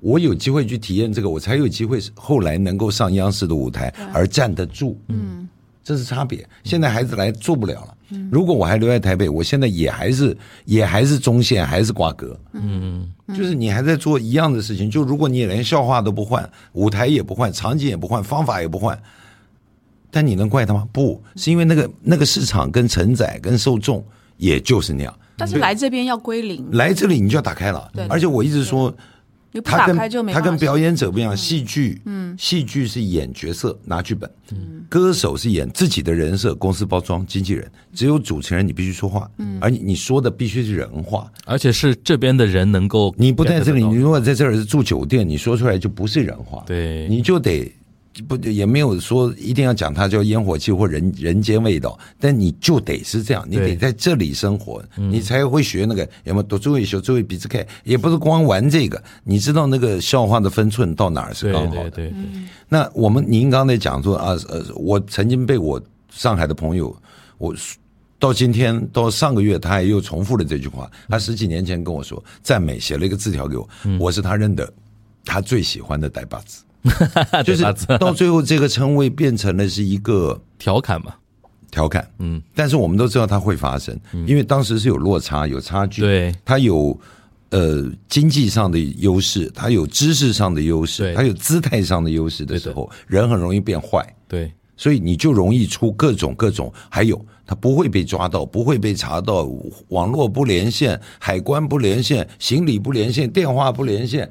我有机会去体验这个，我才有机会后来能够上央视的舞台而站得住。嗯，这是差别。现在孩子来做不了了。如果我还留在台北，我现在也还是也还是中线，还是挂格。嗯，就是你还在做一样的事情。就如果你连笑话都不换，舞台也不换，场景也不换，方法也不换，但你能怪他吗？不是因为那个那个市场跟承载跟受众，也就是那样。但是来这边要归零，来这里你就要打开了。对，而且我一直说，他跟他跟表演者不一样，戏剧，嗯，戏剧是演角色拿剧本，嗯，歌手是演自己的人设，公司包装，经纪人，只有主持人你必须说话，嗯，而你你说的必须是人话，而且是这边的人能够，你不在这里，你如果在这儿是住酒店，你说出来就不是人话，对，你就得。不也没有说一定要讲它叫烟火气或人人间味道，但你就得是这样，你得在这里生活，你才会学那个有没有多注意学注意鼻子开，也不是光玩这个，你知道那个笑话的分寸到哪儿是刚好的。对，那我们您刚才讲说啊，呃，我曾经被我上海的朋友，我到今天到上个月，他还又重复了这句话。他十几年前跟我说赞美，写了一个字条给我，我是他认的，他最喜欢的呆把子。[laughs] 就是到最后，这个称谓变成了是一个调侃嘛？调侃，嗯。但是我们都知道它会发生，因为当时是有落差、有差距。对，它有呃经济上的优势，它有知识上的优势，它有姿态上的优势的时候，人很容易变坏。对，所以你就容易出各种各种，还有他不会被抓到，不会被查到，网络不连线，海关不连线，行李不连线，电话不连线。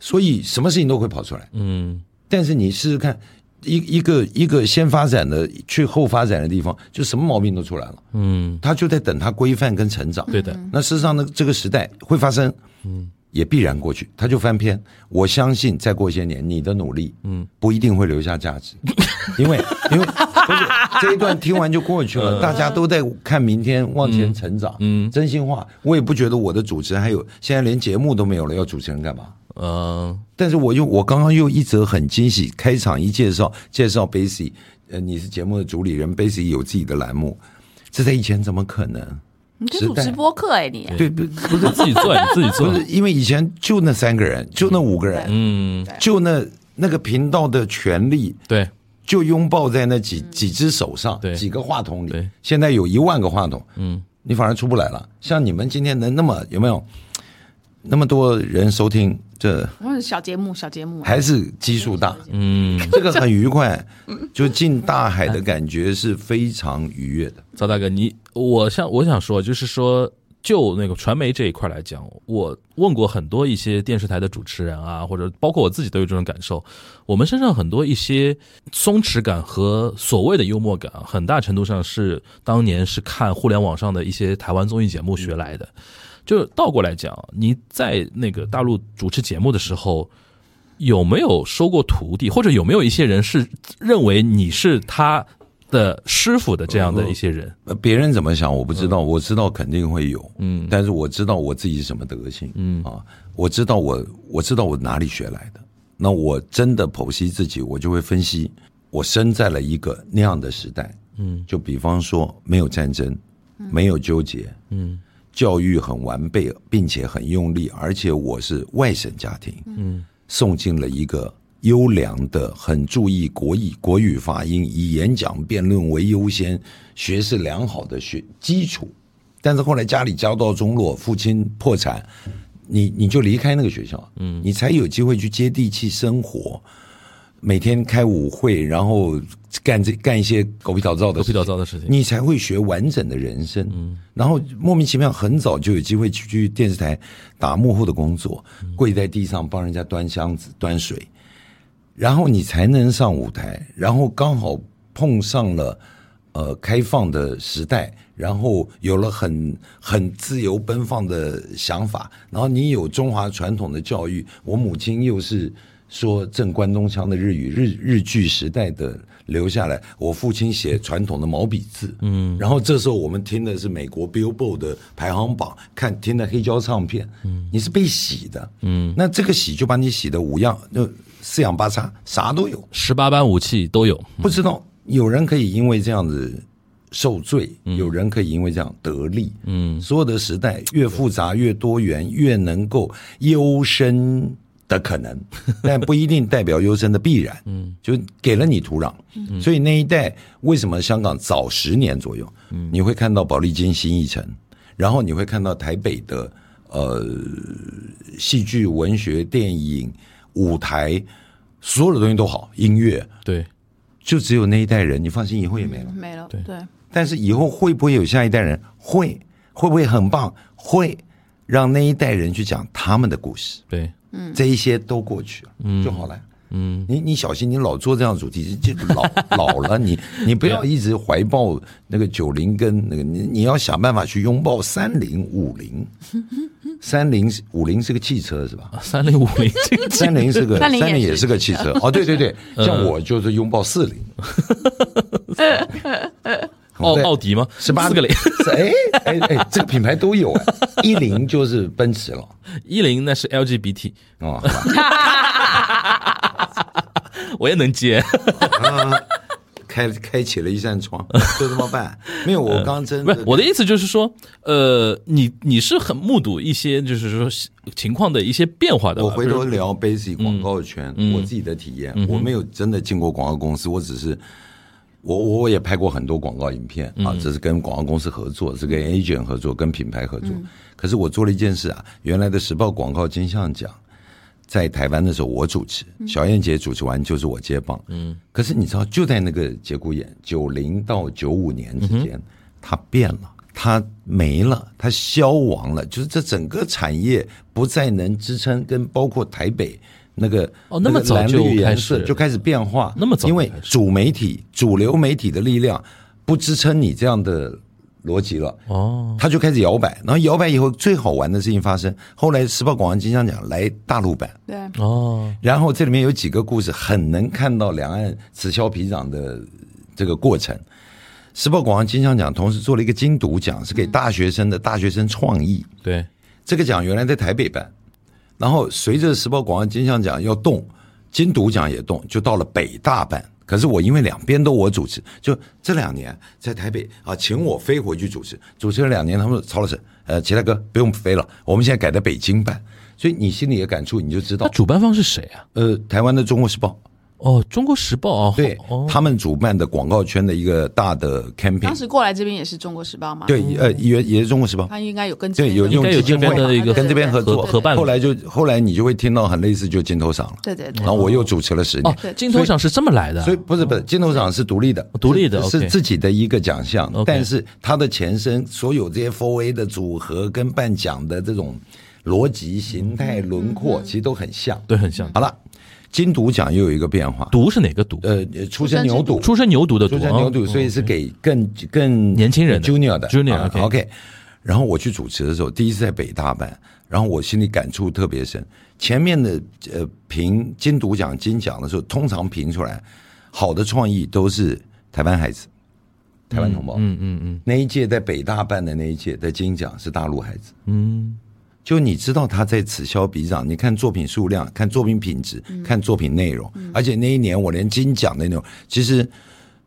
所以什么事情都会跑出来，嗯，但是你试试看，一一个一个先发展的去后发展的地方，就什么毛病都出来了，嗯，他就在等他规范跟成长，对的。那事实上呢，这个时代会发生，嗯，也必然过去，他就翻篇。我相信再过些年，你的努力，嗯，不一定会留下价值，[laughs] 因为因为不是这一段听完就过去了，大家都在看明天往前成长，嗯，真心话，我也不觉得我的主持人还有现在连节目都没有了，要主持人干嘛？嗯，但是我又我刚刚又一则很惊喜，开场一介绍介绍 Basi，呃，你是节目的主理人，Basi 有自己的栏目，这在以前怎么可能？你主直播课哎，你。对不不是。自己做，你 [laughs] 自己做，不是因为以前就那三个人，就那五个人，嗯，就那那个频道的权利，对，就拥抱在那几几只手上，对，几个话筒里，现在有一万个话筒，嗯，你反而出不来了。像你们今天能那么有没有？那么多人收听，这小节目，小节目啊，还是基数大，嗯，[laughs] 这个很愉快，就进大海的感觉是非常愉悦的。赵大哥，你我想我想说，就是说，就那个传媒这一块来讲，我问过很多一些电视台的主持人啊，或者包括我自己都有这种感受。我们身上很多一些松弛感和所谓的幽默感啊，很大程度上是当年是看互联网上的一些台湾综艺节目学来的。就倒过来讲，你在那个大陆主持节目的时候，有没有收过徒弟，或者有没有一些人是认为你是他的师傅的这样的一些人？呃别人怎么想我不知道，我知道肯定会有，嗯，但是我知道我自己是什么德行，嗯。啊，我知道我我知道我哪里学来的。那我真的剖析自己，我就会分析，我生在了一个那样的时代，嗯，就比方说没有战争，没有纠结，嗯，教育很完备，并且很用力，而且我是外省家庭，嗯，送进了一个优良的、很注意国语国语发音、以演讲辩论为优先、学识良好的学基础。但是后来家里家道中落，父亲破产，你你就离开那个学校，嗯，你才有机会去接地气生活，每天开舞会，然后干这干一些狗屁倒灶的狗屁事情倒灶的事情。你才会学完整的人生。嗯，然后莫名其妙很早就有机会去去电视台打幕后的工作，跪在地上帮人家端箱子、端水，然后你才能上舞台。然后刚好碰上了呃开放的时代，然后有了很很自由奔放的想法，然后你有中华传统的教育，我母亲又是。说正关东腔的日语，日日剧时代的留下来。我父亲写传统的毛笔字，嗯，然后这时候我们听的是美国 Billboard 的排行榜，看听的黑胶唱片，嗯，你是被洗的，嗯，那这个洗就把你洗的五样，就四仰八叉，啥都有。十八般武器都有，不知道有人可以因为这样子受罪，有人可以因为这样得利。嗯，所有的时代越复杂越多元，越能够优生的可能，[laughs] 但不一定代表优生的必然。嗯，就给了你土壤。嗯，所以那一代为什么香港早十年左右，嗯，你会看到保利金新艺城，然后你会看到台北的呃戏剧、文学、电影、舞台，所有的东西都好，音乐。对，就只有那一代人，你放心，以后也没了。没了，对对，但是以后会不会有下一代人？会，会不会很棒？会，让那一代人去讲他们的故事。对，这一些都过去了，嗯。就好了。嗯，你你小心，你老做这样的主题，就老 [laughs] 老了，你你不要一直怀抱那个九零跟那个，你你要想办法去拥抱三零五零，[laughs] 三零五零是个汽车是吧？三零五零 [laughs] 这个。三零是个30也是三零也是个汽车。哦，对对对，像我就是拥抱四零，奥奥迪吗？十八个零，是哎哎哎，这个品牌都有哎，一零就是奔驰了一零那是 LGBT，哦，好吧 [laughs] 我也能接。开开启了一扇窗，就这么办。没有，我刚刚真的不是我的意思，就是说，呃，你你是很目睹一些就是说情况的一些变化的。我回头聊 basic 广告圈，我自己的体验，我没有真的进过广告公司，我只是我我也拍过很多广告影片啊，这是跟广告公司合作，是跟 agent 合作，跟品牌合作。可是我做了一件事啊，原来的时报广告金像奖。在台湾的时候，我主持，小燕姐主持完就是我接棒。嗯，可是你知道，就在那个节骨眼，九零到九五年之间，它变了，它没了，它消亡了，就是这整个产业不再能支撑，跟包括台北那个哦那么早就开绿颜色始就开始变化，那么早因为主媒体、主流媒体的力量不支撑你这样的逻辑了。哦，他就开始摇摆，然后摇摆以后，最好玩的事情发生。后来时报广告金像奖来大陆版，对，哦，然后这里面有几个故事，很能看到两岸此消彼长的这个过程。时报广告金像奖同时做了一个精读奖，是给大学生的大学生创意。对，这个奖原来在台北办，然后随着时报广告金像奖要动，金读奖也动，就到了北大办。可是我因为两边都我主持，就这两年在台北啊，请我飞回去主持，主持了两年，他们说曹老师，呃，齐大哥不用飞了，我们现在改在北京办。所以你心里的感触你就知道那，主办方是谁啊？呃，台湾的《中国时报》哦，中国时报哦，对哦，他们主办的广告圈的一个大的 campaign，时过来这边也是中国时报嘛，对，呃，也也是中国时报，他应该有跟这对，有用应该有这基金会边的一个跟这边合作。合合办。后来就后来你就会听到很类似，就金头赏了。对对对。然后我又主持了十年。哦，，金头赏是这么来的，所以不是不是金头赏是独立的，独立的是自己的一个奖项。但是它的前身所有这些 Four A 的组合跟颁奖的这种逻辑、形态、轮廓，其实都很像。对，很像。好了，金犊奖又有一个变化，犊是哪个犊？呃，出生牛犊，出生牛犊的犊，出生牛犊，哦所以是给更更年轻人的 junior 的 junior，啊 OK。然后我去主持的时候，第一次在北大办，然后我心里感触特别深。前面的呃评金犊奖、金奖的时候，通常评出来好的创意都是台湾孩子、台湾同胞。嗯嗯嗯那一届在北大办的那一届的金奖是大陆孩子。嗯，就你知道他在此消彼长，你看作品数量，看作品品质，看作品内容，而且那一年我连金奖的那种，其实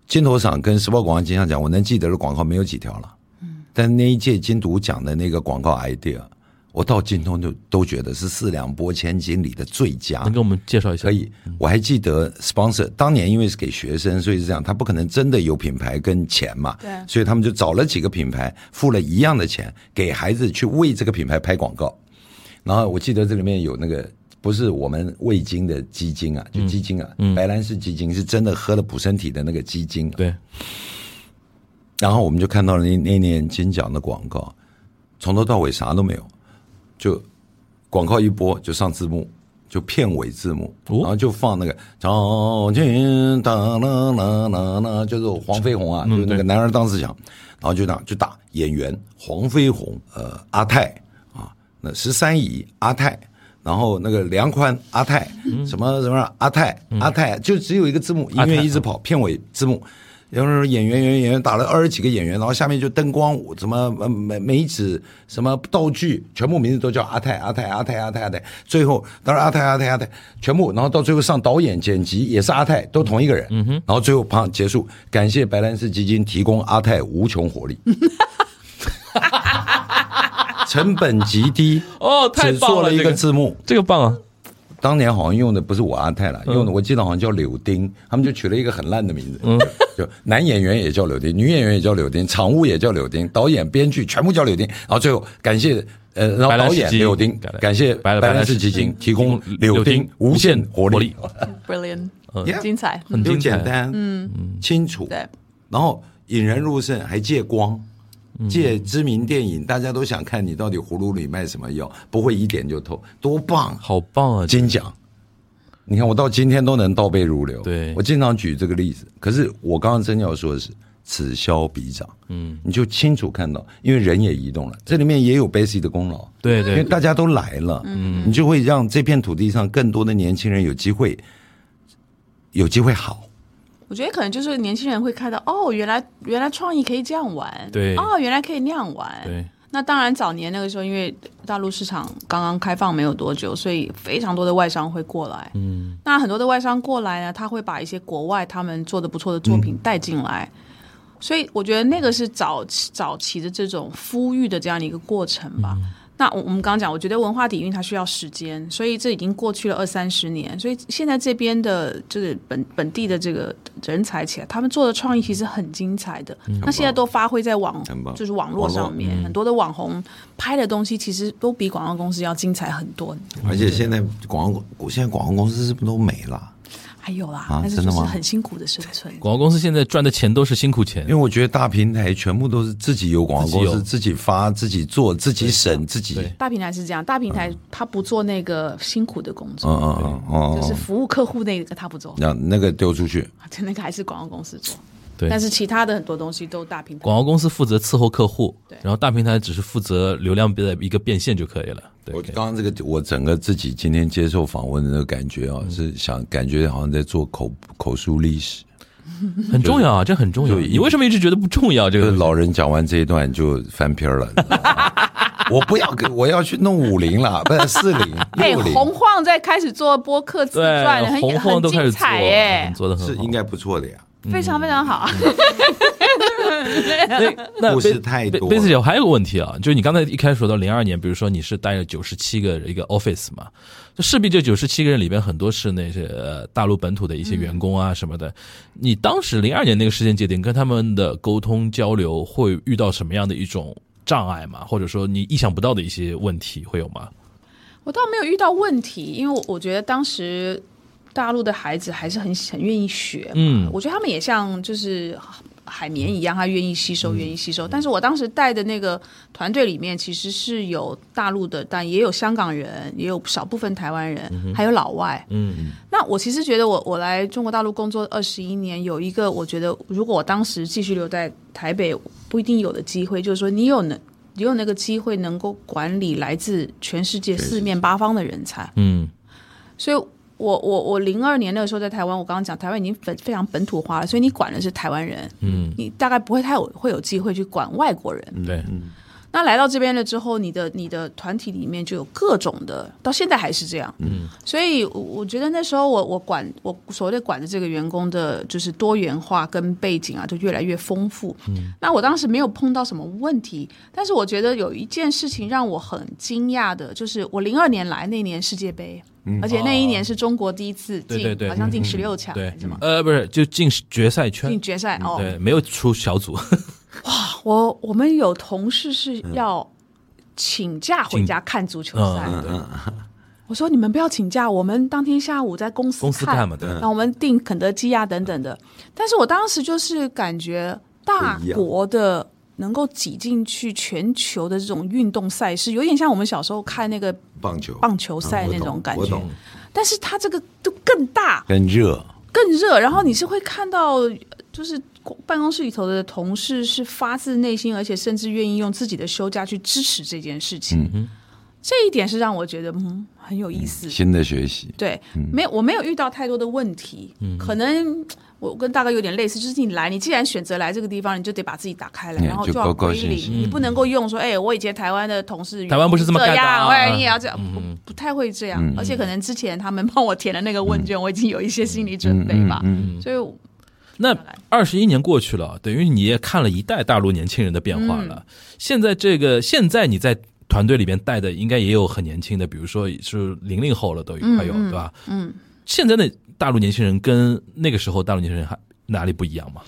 金头赏跟时报广告金像奖，我能记得的广告没有几条了。嗯。但那一届金犊奖的那个广告 idea，我到今天就都觉得是四两拨千斤里的最佳能。给我们介绍一下？可以，我还记得 sponsor 当年因为是给学生，所以是这样，他不可能真的有品牌跟钱嘛，对所以他们就找了几个品牌，付了一样的钱给孩子去为这个品牌拍广告。然后我记得这里面有那个不是我们味精的鸡精啊，就鸡精啊，白兰氏鸡精是真的喝了补身体的那个鸡精、啊。对，然后我们就看到了那那年金奖的广告，从头到尾啥都没有，就广告一播就上字幕，就片尾字幕，哦。然后就放那个朝天哒啦啦啦啦，就是黄飞鸿啊，就是那个男儿当自强，然后就这样就打演员黄飞鸿，呃阿泰啊，那十三姨阿泰。然后那个梁宽阿泰，什么什么阿泰阿泰，就只有一个字幕，音乐一直跑，片尾字幕，然后演员演员演员打了二十几个演员，然后下面就灯光什么呃美美子什么道具，全部名字都叫阿泰阿泰阿泰阿泰阿泰，最后当然阿泰阿泰阿泰全部，然后到最后上导演剪辑也是阿泰，都同一个人，嗯哼，然后最后啪结束，感谢白兰氏基金提供阿泰无穷活力。[laughs] 成本极低哦太只做了一棒了这个个字幕，这个棒啊！当年好像用的不是我阿泰了，用的我记得好像叫柳丁，他们就取了一个很烂的名字，就男演员也叫柳丁，女演员也叫柳丁，场务也叫柳丁，导演、编剧全部叫柳丁，然后最后感谢呃，然后导演柳丁感，谢白白兰氏基金提供柳丁无限活力，，[laughs] brilliant，Yeah 精彩，很精彩。简单，嗯，清楚，对，然后引人入胜，还借光。借知名电影，大家都想看你到底葫芦里卖什么药，不会一点就透，多棒！好棒啊！金奖。你看，我到今天都能倒背如流。对我经常举这个例子。可是我刚刚真要说的是，此消彼长。嗯，你就清楚看到，因为人也移动了，这里面也有 Basic 的功劳。对对因为大家都来了，嗯，你就会让这片土地上更多的年轻人有机会，有机会好。我觉得可能就是年轻人会看到，哦，原来原来创意可以这样玩，对哦，原来可以那样玩，对。那当然，早年那个时候，因为大陆市场刚刚开放没有多久，所以非常多的外商会过来。嗯，那很多的外商过来呢，他会把一些国外他们做的不错的作品带进来，所以我觉得那个是早期早期的这种孵育的这样的一个过程吧。那我我们刚刚讲，我觉得文化底蕴它需要时间，所以这已经过去了二三十年，所以现在这边的就是本本地的这个人才起来，他们做的创意其实很精彩的。那现在都发挥在网就是网络网络上面，很多的网红拍的东西其实都比广告公司要精彩很多。而且现在广告，现在广告公司是不是都没了？还有啦，啊但是就是很辛苦的生存。广告公司现在赚的钱都是辛苦钱。因为，我觉得大平台全部都是自己有广告公司，自己自己发、自己做、自己审、自己。大平台是这样，大平台他不做那个辛苦的工作，嗯嗯嗯哦，就是服务客户那个他不做，那那个丢出去，那个还是广告公司做。对但是其他的很多东西都大平台。广告公司负责伺候客户对，然后大平台只是负责流量的一个变现就可以了。对我，刚刚这个，我整个自己今天接受访问的那个感觉啊，是想感觉好像在做口口述历史。很重要啊，这很重要。你为什么一直觉得不重要？这个就是老人讲完这一段就翻篇了。[laughs] 我不要给，我要去弄五零了，不是四零 [laughs] 哎，六零，洪晃在开始做播客自传，对，很红晃很都开始做精彩耶，做的很好。是应该不错的呀。非常非常好。那 [laughs] 那故事太多了贝贝斯姐，我还有个问题啊，就是你刚才一开始说到零二年，比如说你是带了九十七个一个 office 嘛，就势必这九十七个人里边很多是那些呃大陆本土的一些员工啊什么的。你当时零二年那个时间节点跟他们的沟通交流会遇到什么样的一种障碍吗？或者说你意想不到的一些问题会有吗？我倒没有遇到问题，因为我我觉得当时大陆的孩子还是很很愿意学，嗯。我觉得他们也像就是海绵一样，他愿意吸收，愿意吸收。但是我当时带的那个团队里面，其实是有大陆的，但也有香港人，也有少部分台湾人，还有老外。嗯那我其实觉得我我来中国大陆工作二十一年，有一个我觉得如果我当时继续留在台北，不一定有的机会，就是说你有能你有那个机会能够管理来自全世界四面八方的人才。嗯。所以我我我零二年那个时候在台湾，我刚刚讲台湾已经本非常本土化了，所以你管的是台湾人，嗯，你大概不会太有会有机会去管外国人。对，那来到这边了之后，你的你的团体里面就有各种的，到现在还是这样。嗯，所以我我觉得那时候我我管我所谓的管的这个员工的，就是多元化跟背景啊，就越来越丰富。嗯，那我当时没有碰到什么问题，但是我觉得有一件事情让我很惊讶的，就是我零二年来那年世界杯。而且那一年是中国第一次进，对对对好像进十六强，对还是什么，呃，不是，就进决赛圈进，决赛哦。对，没有出小组，我我们有同事是要请假回家看足球赛嗯的。我说你们不要请假，我们当天下午在公司公司看嘛，对，那我们订肯德基啊等等的。但是我当时就是感觉大国的能够挤进去全球的这种运动赛事，有点像我们小时候看那个棒球，棒球赛那种感觉，，但是它这个就更大，更热，更热，然后你是会看到，就是办公室里头的同事是发自内心，而且甚至愿意用自己的休假去支持这件事情。这一点是让我觉得嗯很有意思。新的学习，对，没有我没有遇到太多的问题，嗯可能。我跟大哥有点类似，就是你来，你既然选择来这个地方，你就得把自己打开来，嗯然后要就高高归零，你不能够用说，哎、我以前台湾的同事台湾不是这么干的样，啊哎，你也要这样，不不太会这样，而且可能之前他们帮我填的那个问卷，我已经有一些心理准备吧，所以我那二十一年过去了，等于你也看了一代大陆年轻人的变化了。现在这个现在你在团队里边带的，应该也有很年轻的，比如说是零零后了，都快有、对吧？嗯，现在的大陆年轻人跟那个时候大陆年轻人还哪里不一样吗？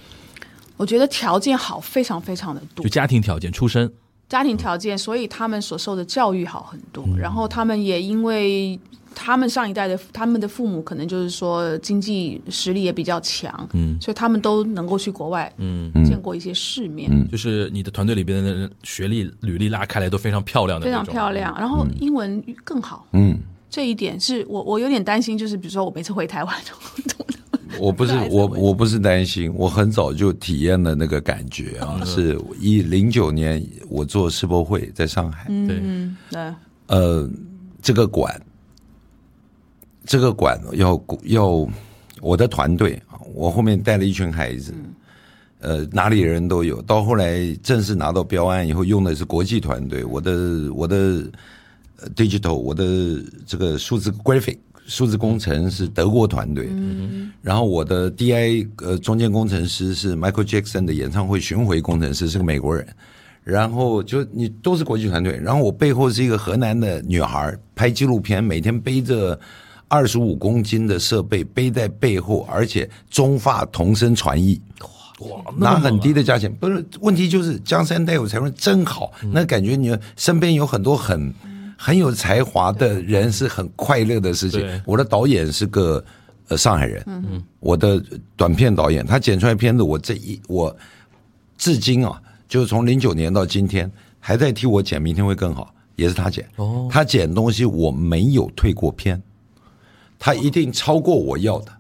我觉得条件好非常非常的多就，家庭条件、出身，家庭条件，所以他们所受的教育好很多，然后他们也因为。他们上一代的他们的父母可能就是说经济实力也比较强，嗯。所以他们都能够去国外嗯，见过一些世面，嗯。就是你的团队里边的人学历履历拉开来都非常漂亮的非，常漂亮，然后英文更好，嗯，这一点是我我有点担心，就是比如说我每次回台湾，[laughs] 我不是我我不是担心，我很早就体验了那个感觉啊，是一零九年我做世博会在上海，对，嗯，对，呃，这个馆，这个馆要要我的团队啊，我后面带了一群孩子，呃，哪里人都有。到后来正式拿到标案以后，用的是国际团队，我的我的呃 digital，我的这个数字 graphic。数字工程是德国团队，然后我的 DI 呃中间工程师是 Michael Jackson 的演唱会巡回工程师，是个美国人。然后就你都是国际团队，然后我背后是一个河南的女孩，拍纪录片，每天背着二十五公斤的设备背在背后，而且中法同声传译，哇，拿很低的价钱。不是问题，就是江山代有才人真好，那感觉你身边有很多很很有才华的人，是很快乐的事情。我的导演是个呃上海人，嗯，我的短片导演，他剪出来片子，我这一我至今啊，就是从零九年到今天还在替我剪，明天会更好，也是他剪。哦他剪东西我没有退过片，他一定超过我要的。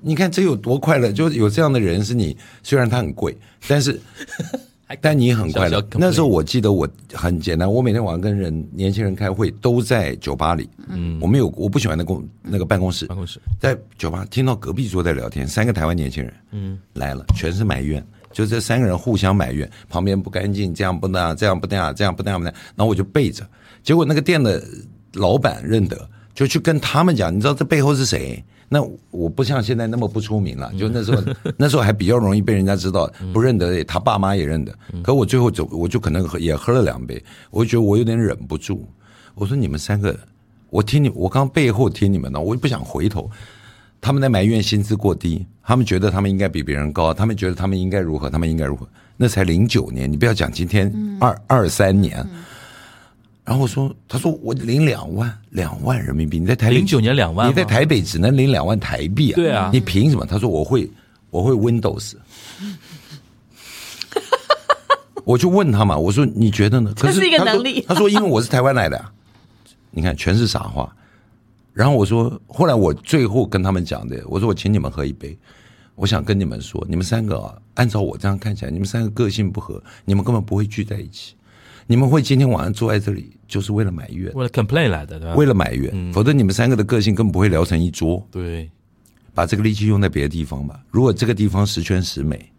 你看这有多快乐？就是有这样的人是你，虽然他很贵，但是 [laughs] 但你很快乐。那时候我记得我很简单，我每天晚上跟人年轻人开会都在酒吧里。嗯，我们有我不喜欢那公那个办公室，办公室在酒吧听到隔壁桌在聊天，三个台湾年轻人，嗯，来了，全是埋怨，就这三个人互相埋怨，旁边不干净，这样不那样，这样不那样，这样不那样不那样，然后我就背着，结果那个店的老板认得，就去跟他们讲，你知道这背后是谁？那我不像现在那么不出名了，就那时候 [laughs] 那时候还比较容易被人家知道，不认得他爸妈也认得。可我最后走，我就可能也喝了两杯，我就觉得我有点忍不住。我说你们三个，我听你，我刚背后听你们的，我也不想回头。他们在埋怨薪资过低，他们觉得他们应该比别人高，他们觉得他们应该如何，他们应该如何。那才零九年，你不要讲今天二二三年。然后我说，他说我领两万两万人民币，你在台北零九年两万，你在台北只能领两万台币啊？对啊你凭什么？他说我会我会 Windows。[laughs] 我就问他嘛，我说你觉得呢？可这是一个他说能力 [laughs] 他说因为我是台湾来的啊，你看全是傻话。然后我说，后来我最后跟他们讲的，我说我请你们喝一杯，我想跟你们说，你们三个啊，按照我这样看起来，你们三个个性不合，你们根本不会聚在一起，你们会今天晚上坐在这里就是为了埋怨，为了 complain 来的，对吧？为了埋怨，否则你们三个的个性根本不会聊成一桌。对，把这个力气用在别的地方吧。如果这个地方十全十美，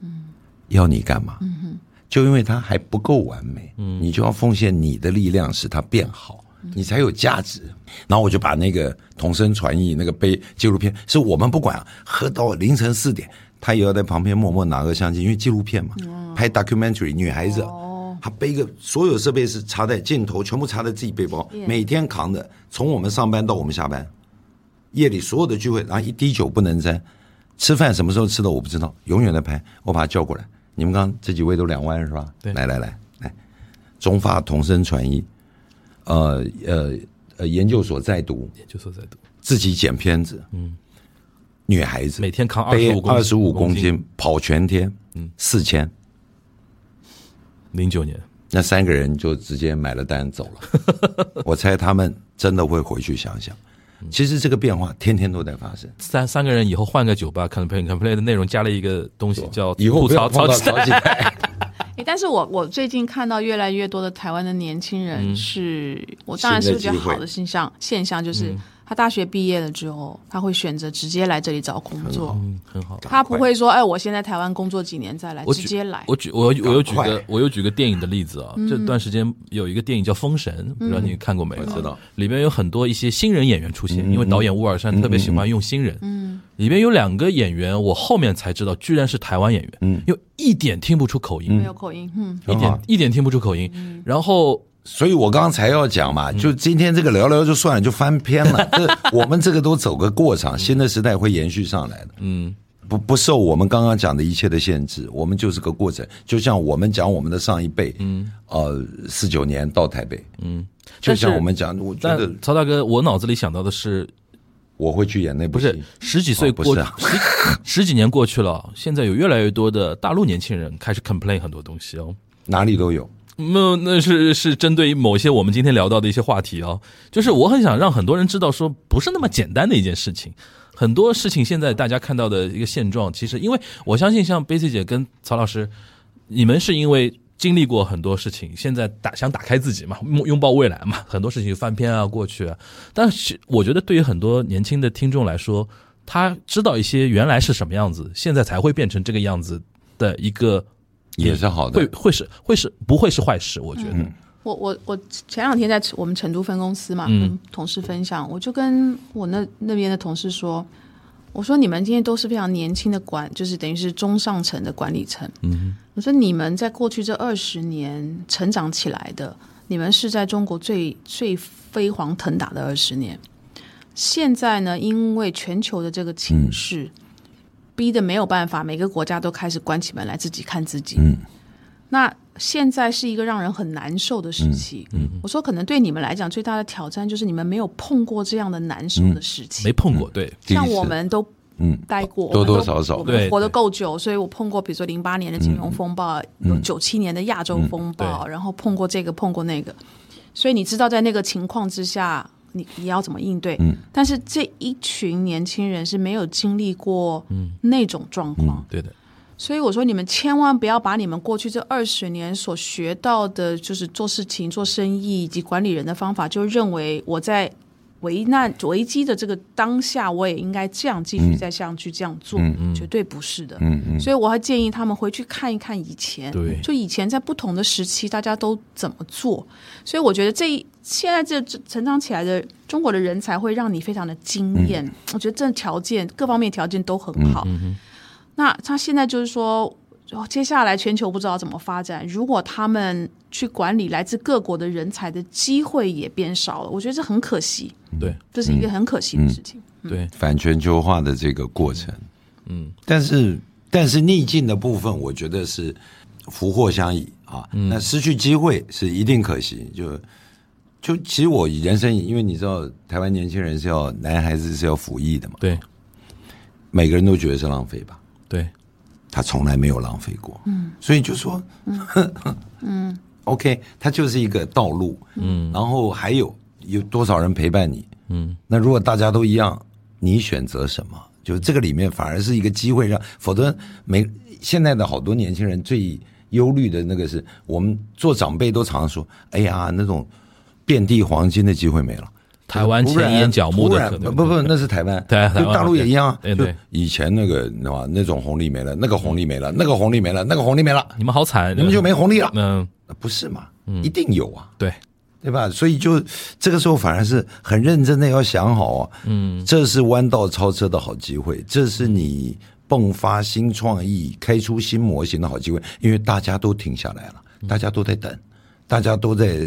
嗯，要你干嘛？嗯就因为它还不够完美，嗯，你就要奉献你的力量使它变好，你才有价值。然后我就把那个同声传译那个背纪录片，是我们不管啊，喝到凌晨四点，他也要在旁边默默拿个相机，因为纪录片嘛，拍 documentary 女孩子。他背个所有设备是插在镜头，全部插在自己背包，每天扛着，从我们上班到我们下班，夜里所有的聚会，然后一滴酒不能沾，吃饭什么时候吃的我不知道，永远在拍。我把他叫过来，你们刚刚这几位都两万是吧？对。来来来。来，中法同声传译，呃呃呃，研究所在读，研究所在读，自己剪片子，嗯，女孩子。每天扛背25公斤二十五公斤，跑全天，嗯，四千，零九年，那三个人就直接买了单走了。[laughs] 我猜他们真的会回去想想，其实这个变化天天都在发生。三三个人以后换个酒吧，complain complain 的内容加了一个东西叫以后吐不要碰到槽槽起来，[laughs] 诶但是我我最近看到越来越多的台湾的年轻人是，我当然是比较好的现象现象，就是他大学毕业了之后，他会选择直接来这里找工作，嗯，很好。他不会说，哎，我先在台湾工作几年再来，直接来。我举我我又举个我又举个电影的例子啊，这段时间有一个电影叫《封神》，不知道你看过没有？知道里边有很多一些新人演员出现，因为导演乌尔善特别喜欢用新人。嗯，里边有两个演员，我后面才知道居然是台湾演员，嗯，又一点听不出口音，没有口音，嗯，一点一点听不出口音。然后所以我刚才要讲嘛，就今天这个聊聊就算了，就翻篇了。[laughs] 这我们这个都走个过场，新的时代会延续上来的。嗯，不不受我们刚刚讲的一切的限制，我们就是个过程。就像我们讲我们的上一辈，嗯，呃，四九年到台北，嗯，就像我们讲，我觉得曹大哥，我脑子里想到的是，我会去演那部不是戏十几岁过、哦不是啊十十几年过去了，现在有越来越多的大陆年轻人开始 complain 很多东西哦。哪里都有。那那是是针对于某些我们今天聊到的一些话题哦，就是我很想让很多人知道，说不是那么简单的一件事情。很多事情现在大家看到的一个现状，其实因为我相信像贝 C 姐跟曹老师，你们是因为经历过很多事情，现在打想打开自己嘛，拥拥抱未来嘛，很多事情翻篇啊过去啊。但是我觉得对于很多年轻的听众来说，他知道一些原来是什么样子，现在才会变成这个样子的一个，也是好的会会是会是不会是坏事？我觉得。我我我前两天在我们成都分公司嘛，嗯跟同事分享，我就跟我那那边的同事说，我说你们今天都是非常年轻的管，就是等于是中上层的管理层。嗯，我说你们在过去这二十年成长起来的，你们是在中国最最飞黄腾达的二十年。现在呢，因为全球的这个情势，逼得没有办法，每个国家都开始关起门来自己看自己。嗯。那现在是一个让人很难受的时期。嗯，我说可能对你们来讲最大的挑战就是你们没有碰过这样的难受的时期。没碰过，对，像我们都嗯待过，多多少少。对我们活得够久，所以我碰过，比如说零八年的金融风暴，有九七年的亚洲风暴，然后碰过这个，碰过那个，所以你知道在那个情况之下，你你要怎么应对。但是这一群年轻人是没有经历过那种状况，对的，所以我说，你们千万不要把你们过去这二十年所学到的，就是做事情、做生意以及管理人的方法，就认为我在危难危机的这个当下，我也应该这样继续再这样去这样做，绝对不是的。嗯嗯，所以我还建议他们回去看一看以前，对就以前在不同的时期大家都怎么做。所以我觉得这一现在这这成长起来的中国的人才会让你非常的惊艳。我觉得这条件各方面条件都很好。那他现在就是说。哦，接下来全球不知道怎么发展。如果他们去管理来自各国的人才的机会也变少了，我觉得这很可惜。对，这是一个很可惜的事情。对，反全球化的这个过程，嗯，但是但是逆境的部分，我觉得是福祸相倚啊。那失去机会是一定可惜。就就其实我人生，因为你知道，台湾年轻人是要男孩子是要服役的嘛，对，每个人都觉得是浪费吧。对，他从来没有浪费过，嗯，所以就说，嗯，[laughs] OK，它就是一个道路，嗯，然后还有有多少人陪伴你，嗯，那如果大家都一样，你选择什么？就这个里面反而是一个机会，让否则没现在的好多年轻人最忧虑的那个是我们做长辈都常说，哎呀，那种遍地黄金的机会没了。台湾前眼角目突然的可能不不，那是台湾，对台湾就大陆也一样啊。对对以前那个你知道吧，那种红利没了，那个红利没了，那个红利没了，那个红利没了，你们好惨，你们就没红利了。嗯，不是嘛？一定有啊，对，对吧？所以就这个时候反而是很认真的要想好啊，嗯，这是弯道超车的好机会，这是你迸发新创意、开出新模型的好机会，因为大家都停下来了，大家都在等，大家都在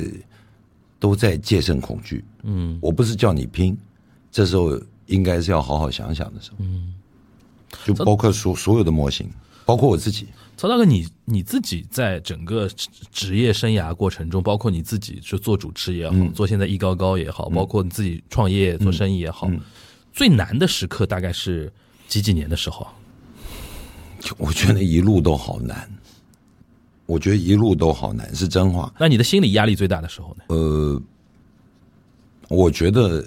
都在戒慎恐惧。嗯，我不是叫你拼，这时候应该是要好好想想的时候。嗯，就包括所所有的模型，包括我自己。曹大哥，你你自己在整个职职业生涯过程中，包括你自己就做主持也好，做现在艺高高也好，包括你自己创业做生意也好，最难的时刻大概是几几年的时候啊？[laughs] 我觉得一路都好难，我觉得一路都好难，是真话。那你的心理压力最大的时候呢？呃，我觉得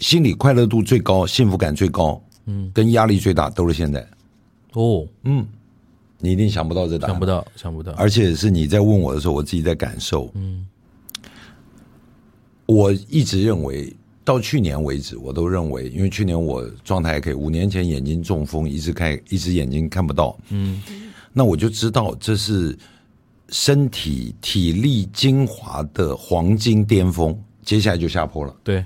心理快乐度最高、幸福感最高，嗯，跟压力最大都是现在。哦，嗯你一定想不到这答案，想不到，想不到，而且是你在问我的时候，我自己在感受。嗯，我一直认为，到去年为止，我都认为，因为去年我状态还可以，五年前眼睛中风，一直开，一只眼睛看不到。嗯，那我就知道这是身体体力精华的黄金巅峰，接下来就下坡了。对，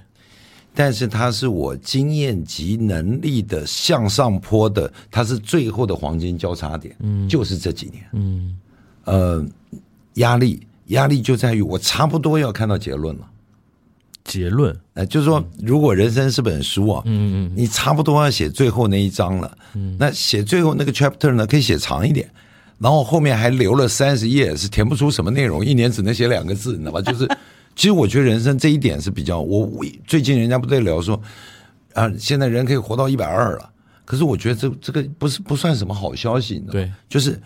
但是它是我经验及能力的向上坡的，它是最后的黄金交叉点，嗯，就是这几年，嗯，呃，压力压力就在于我差不多要看到结论了，结论，呃，就是说，如果人生是本书啊，嗯嗯，你差不多要写最后那一章了，嗯，那写最后那个 chapter 呢，可以写长一点。然后后面还留了三十页，是填不出什么内容，一年只能写两个字，你知道吧？就是，其实我觉得人生这一点是比较，我我最近人家不在聊说，啊，现在人可以活到一百二了，可是我觉得这这个不是不算什么好消息，你知道吗？对，就是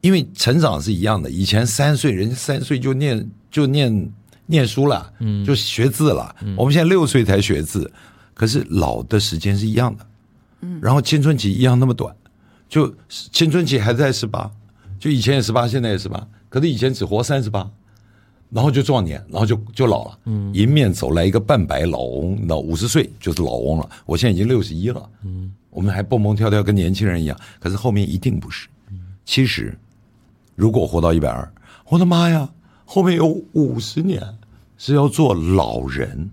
因为成长是一样的，以前三岁人家三岁就念就念念书了，嗯，就学字了，我们现在六岁才学字，可是老的时间是一样的，嗯，然后青春期一样那么短。就青春期还在十八，就以前也十八，现在也十八，可是以前只活三十八，然后就壮年，然后就就老了。嗯，迎面走来一个半白老翁，那五十岁就是老翁了。我现在已经六十一了。嗯，我们还蹦蹦跳跳跟年轻人一样，可是后面一定不是。其实，如果活到一百二，我的妈呀，后面有五十年是要做老人。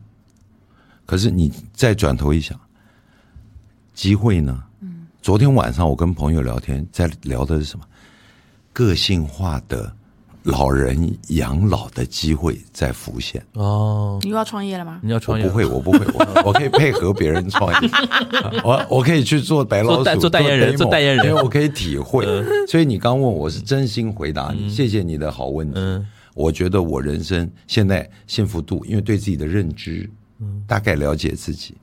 可是你再转头一想，机会呢？嗯昨天晚上我跟朋友聊天，在聊的是什么？个性化的老人养老的机会在浮现。哦，你又要创业了吗？你要创业？我不会，我不会，我我可以配合别人创业，[laughs] 我我可以去做白老鼠，做代言人，做代言人，因为我可以体会。所以你刚问我是真心回答你，谢谢你的好问题。我觉得我人生现在幸福度，因为对自己的认知，大概了解自己。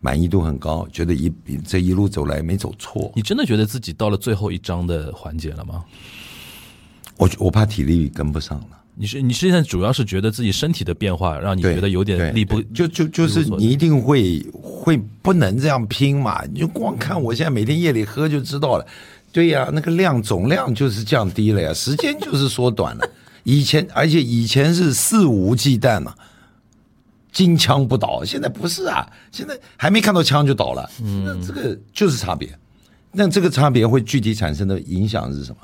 满意度很高，觉得一这一路走来没走错。你真的觉得自己到了最后一章的环节了吗？我我怕体力跟不上了。你是你现在主要是觉得自己身体的变化让你觉得有点力不就就就是你一定会会不能这样拼嘛？你就光看我现在每天夜里喝就知道了。对呀，那个量总量就是降低了呀，时间就是缩短了。[laughs] 以前而且以前是肆无忌惮嘛。金枪不倒，现在不是啊，现在还没看到枪就倒了，那这个就是差别。那这个差别会具体产生的影响是什么？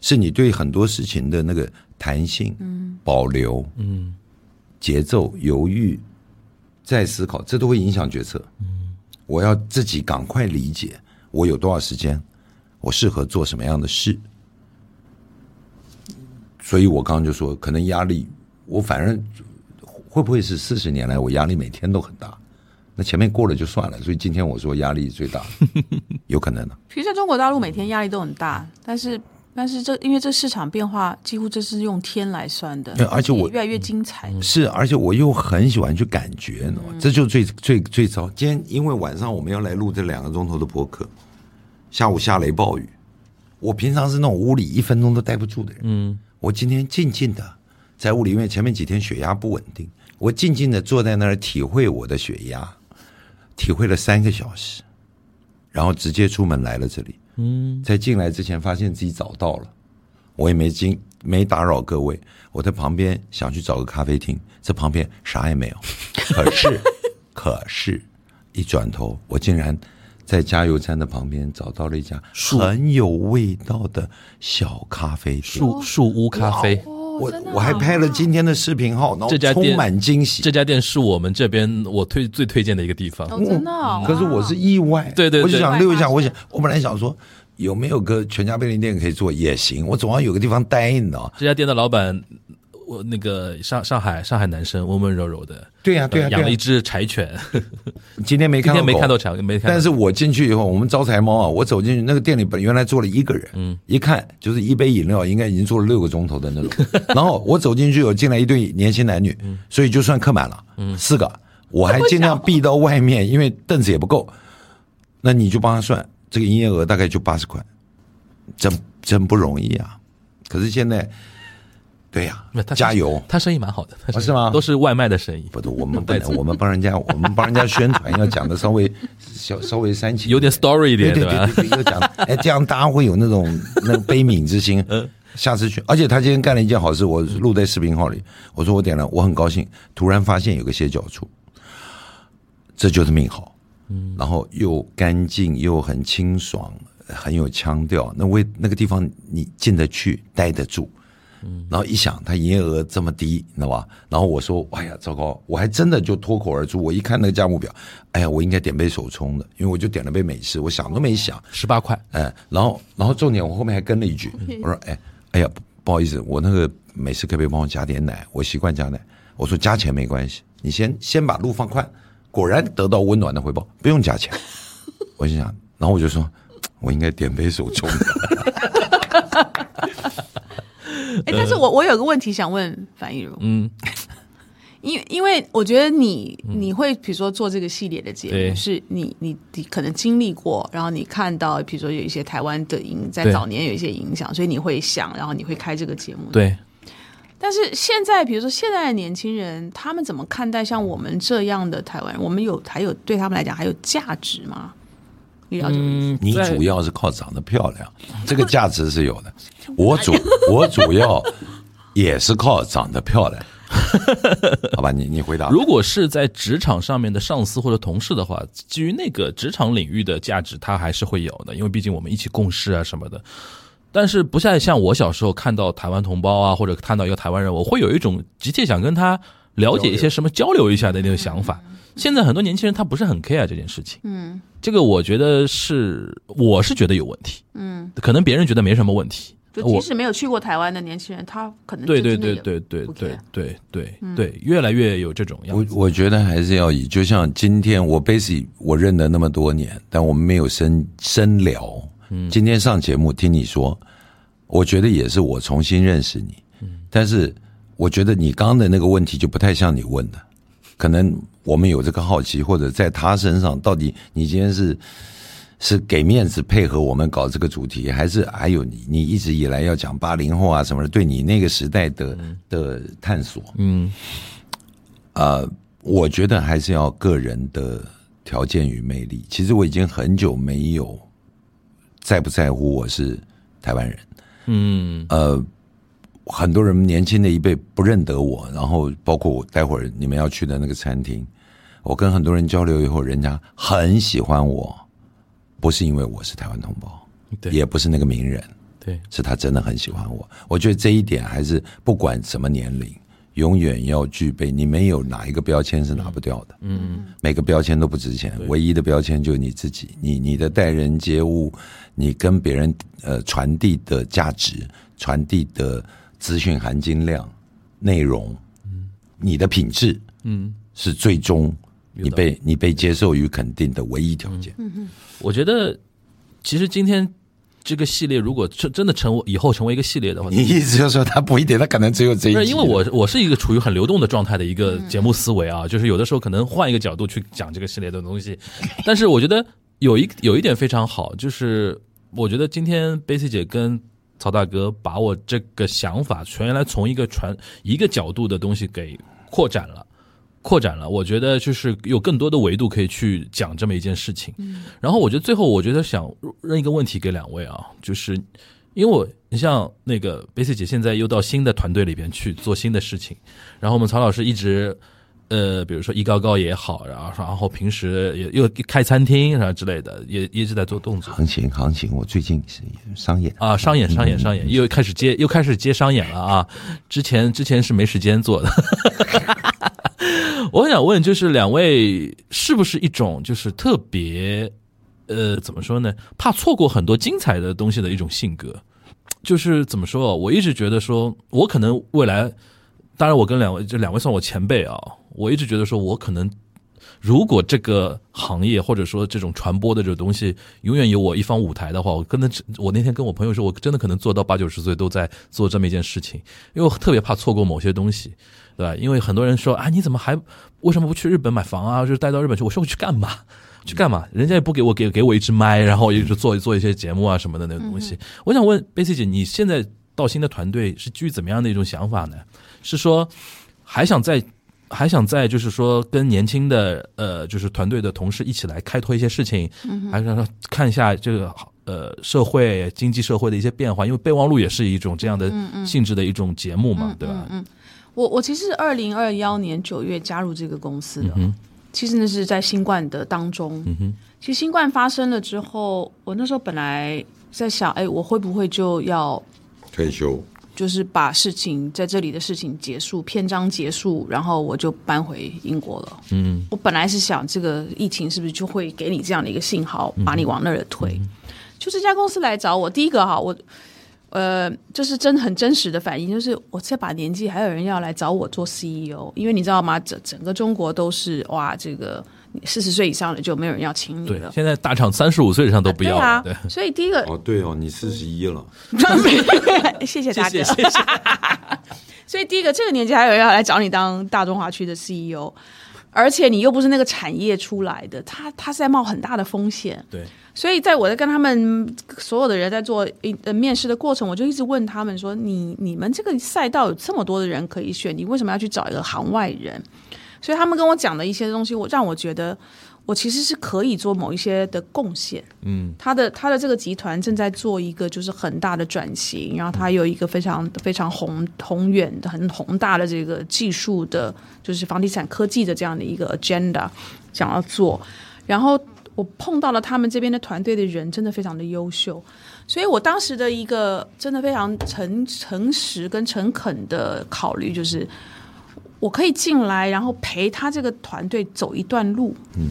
是你对很多事情的那个弹性、保留、嗯节奏、犹豫、再思考，这都会影响决策。我要自己赶快理解，我有多少时间，我适合做什么样的事。所以我刚刚就说，可能压力，我反正会不会是四十年来我压力每天都很大？那前面过了就算了，所以今天我说压力最大，[laughs] 有可能的。比如在中国大陆每天压力都很大，但是但是这因为这市场变化几乎这是用天来算的对，而且我越来越精彩。是，而且我又很喜欢去感觉？这就最最最糟。今天因为晚上我们要来录这两个钟头的播客，下午下雷暴雨，我平常是那种屋里一分钟都待不住的人，嗯，我今天静静的在屋里，因为前面几天血压不稳定，我静静的坐在那儿体会我的血压，体会了三个小时，然后直接出门来了这里。嗯，在进来之前发现自己找到了，我也没经没打扰各位，我在旁边想去找个咖啡厅，这旁边啥也没有，[laughs] 可是可是，一转头我竟然在加油站的旁边找到了一家很有味道的小咖啡店。树树屋咖啡。哦，我我还拍了今天的视频号，然后这家店充满惊喜。这家店是我们这边我推最推荐的一个地方。哦，真的哦。可是我是意外，对对我就想溜一下。我想，我本来想说有没有个全家便利店可以做也行，我总要有个地方待，你知道？这家店的老板，我那个上上海上海男生，温温柔柔的。对呀对呀养了一只柴犬，今天没今天没看到狗看到柴，没看到。但是我进去以后，我们招财猫啊，我走进去那个店里，本原来坐了一个人，嗯，一看就是一杯饮料，应该已经坐了六个钟头的那种。[laughs] 然后我走进去有进来一对年轻男女，所以就算客满了，嗯，四个，我还尽量避到外面，因为凳子也不够。那你就帮他算，这个营业额大概就八十块，真真不容易啊。可是现在，对呀、他加油！他生意蛮好的，他是吗都是外卖的生意，不是我们 [laughs] 不能，我们帮人家，我们帮人家宣传，要讲的稍微 [laughs] 稍稍微煽情，有点 story 一点，对对吧？对对对，要讲，[laughs] 哎，这样大家会有那种那个悲悯之心。嗯下次去，而且他今天干了一件好事，我录在视频号里，我说我点了，我很高兴，突然发现有个歇脚处，这就是命好，嗯，然后又干净又很清爽，很有腔调，那为那个地方你进得去，待得住。然后一想，他营业额这么低，你知道吧？然后我说，哎呀，糟糕！我还真的就脱口而出，我一看那个价目表，哎呀，我应该点杯手冲的，因为我就点了杯美式，我想都没想，十八块，哎，然后然后重点我后面还跟了一句，我说，哎，哎呀，不不好意思，我那个美式可不可以帮我加点奶？我习惯加奶。我说加钱没关系，你先先把路放宽。果然得到温暖的回报，不用加钱。[laughs] 我心想，然后我就说，[tsk] 我应该点杯手冲的。[laughs] [laughs] 哎，但是我我有个问题想问樊亦茹，嗯，[laughs] 因为因为我觉得你你会比如说做这个系列的节对目，是你你你可能经历过，然后你看到比如说有一些台湾的影在对早年有一些影响，所以你会想，然后你会开这个节目。对，但是现在比如说现在的年轻人，他们怎么看待像我们这样的台湾人？我们有还有对他们来讲还有价值吗？嗯，你主要是靠长得漂亮，这个价值是有的。[laughs] 我主我主要也是靠长得漂亮，好吧？你你回答。如果是在职场上面的上司或者同事的话，基于那个职场领域的价值，它还是会有的，因为毕竟我们一起共事啊什么的。但是不再像我小时候看到台湾同胞啊，或者看到一个台湾人，我会有一种急切想跟他了解一些什么、交流一下的那个想法。现在很多年轻人他不是很 care 这件事情，嗯。这个我觉得是，我是觉得有问题，嗯，可能别人觉得没什么问题，就即使没有去过台湾的年轻人，他可能对对对对对对对对对，越来越有这种样子。我我觉得还是要以，就像今天我 Basic 我认得那么多年，但我们没有深深聊。嗯，今天上节目听你说，我觉得也是我重新认识你。嗯，但是我觉得你刚刚的那个问题就不太像你问的，可能我们有这个好奇，或者在他身上，到底你今天是是给面子配合我们搞这个主题，还是还有你你一直以来要讲八零后啊什么的，对你那个时代的的探索？嗯呃，我觉得还是要个人的条件与魅力。其实我已经很久没有在不在乎我是台湾人。嗯呃，很多人年轻的一辈不认得我，然后包括我待会儿你们要去的那个餐厅，我跟很多人交流以后，人家很喜欢我，不是因为我是台湾同胞，对也不是那个名人，对，是他真的很喜欢我。我觉得这一点还是不管什么年龄，永远要具备。你没有哪一个标签是拿不掉的，嗯，每个标签都不值钱，唯一的标签就是你自己。你你的待人接物，你跟别人呃传递的价值，传递的资讯含金量、内容，嗯，你的品质，嗯，是最终你被你被接受与肯定的唯一条件。嗯嗯我觉得其实今天这个系列如果真真的成为以后成为一个系列的话，你意思就是说他不一定，他可能只有这一不是，集。因为我我是一个处于很流动的状态的一个节目思维啊，就是有的时候可能换一个角度去讲这个系列的东西，但是我觉得有一有一点非常好，就是我觉得今天贝 C 姐跟曹大哥把我这个想法全原来从一个传一个角度的东西给扩展了。扩展了，我觉得就是有更多的维度可以去讲这么一件事情。然后我觉得最后，我觉得想扔一个问题给两位啊，就是因为我你像那个贝斯姐现在又到新的团队里边去做新的事情，然后我们曹老师一直呃，比如说一高高也好，然后然后平时也又开餐厅然后之类的，也一直在做动作行情行情，我最近是商演啊，商演商演商演，又开始接又开始接商演了啊，之前之前是没时间做的。[laughs] 我想问，就是两位是不是一种就是特别呃怎么说呢？怕错过很多精彩的东西的一种性格？就是怎么说？我一直觉得说，我可能未来，当然我跟两位这两位算我前辈啊，我一直觉得说我可能。如果这个行业或者说这种传播的这个东西永远有我一方舞台的话，我跟能，我那天跟我朋友说，我真的可能做到八九十岁都在做这么一件事情，因为我特别怕错过某些东西，对吧？因为很多人说啊，你怎么还为什么不去日本买房啊？就是带到日本去，我说我去干嘛？[laughs] 去干嘛？人家也不给我给给我一支麦，然后一直做做一些节目啊什么的那种东西。我想问贝 C 姐，你现在到新的团队是基于怎么样的一种想法呢？是说还想在？还想在就是说跟年轻的呃就是团队的同事一起来开拓一些事情，还是说看一下这个呃社会经济社会的一些变化，因为备忘录也是一种这样的性质的一一种节目嘛，对吧？嗯，我我其实二零二幺年九月加入这个公司的，其实那是在新冠的当中。嗯哼，其实新冠发生了之后，我那时候本来在想，哎，我会不会就要退休？就是把事情在这里的事情结束，篇章结束，然后我就搬回英国了。嗯，我本来是想，这个疫情是不是就会给你这样的一个信号，把你往那儿推？就这家公司来找我，第一个哈，我呃，就是真很真实的反应，就是我这把年纪还有人要来找我做 CEO，因为你知道吗？整整个中国都是哇，这个。四十岁以上的就没有人要请你了。现在大厂三十五岁以上都不要了。对，所以第一个哦，对哦，你四十一了。[laughs] 谢谢大哥，谢谢。[laughs] 所以第一个，这个年纪还有人要来找你当大中华区的 CEO，而且你又不是那个产业出来的，他他是在冒很大的风险。对，所以在我在跟他们所有的人在做呃面试的过程，我就一直问他们说：你你们这个赛道有这么多的人可以选，你为什么要去找一个行外人？所以他们跟我讲的一些东西，我让我觉得我其实是可以做某一些的贡献。嗯，他的他的这个集团正在做一个就是很大的转型，然后他有一个非常非常宏宏远的、很宏大的这个技术的，就是房地产科技的这样的一个 agenda 想要做。然后我碰到了他们这边的团队的人，真的非常的优秀。所以我当时的一个真的非常诚诚实跟诚恳的考虑就是。我可以进来，然后陪他这个团队走一段路。嗯，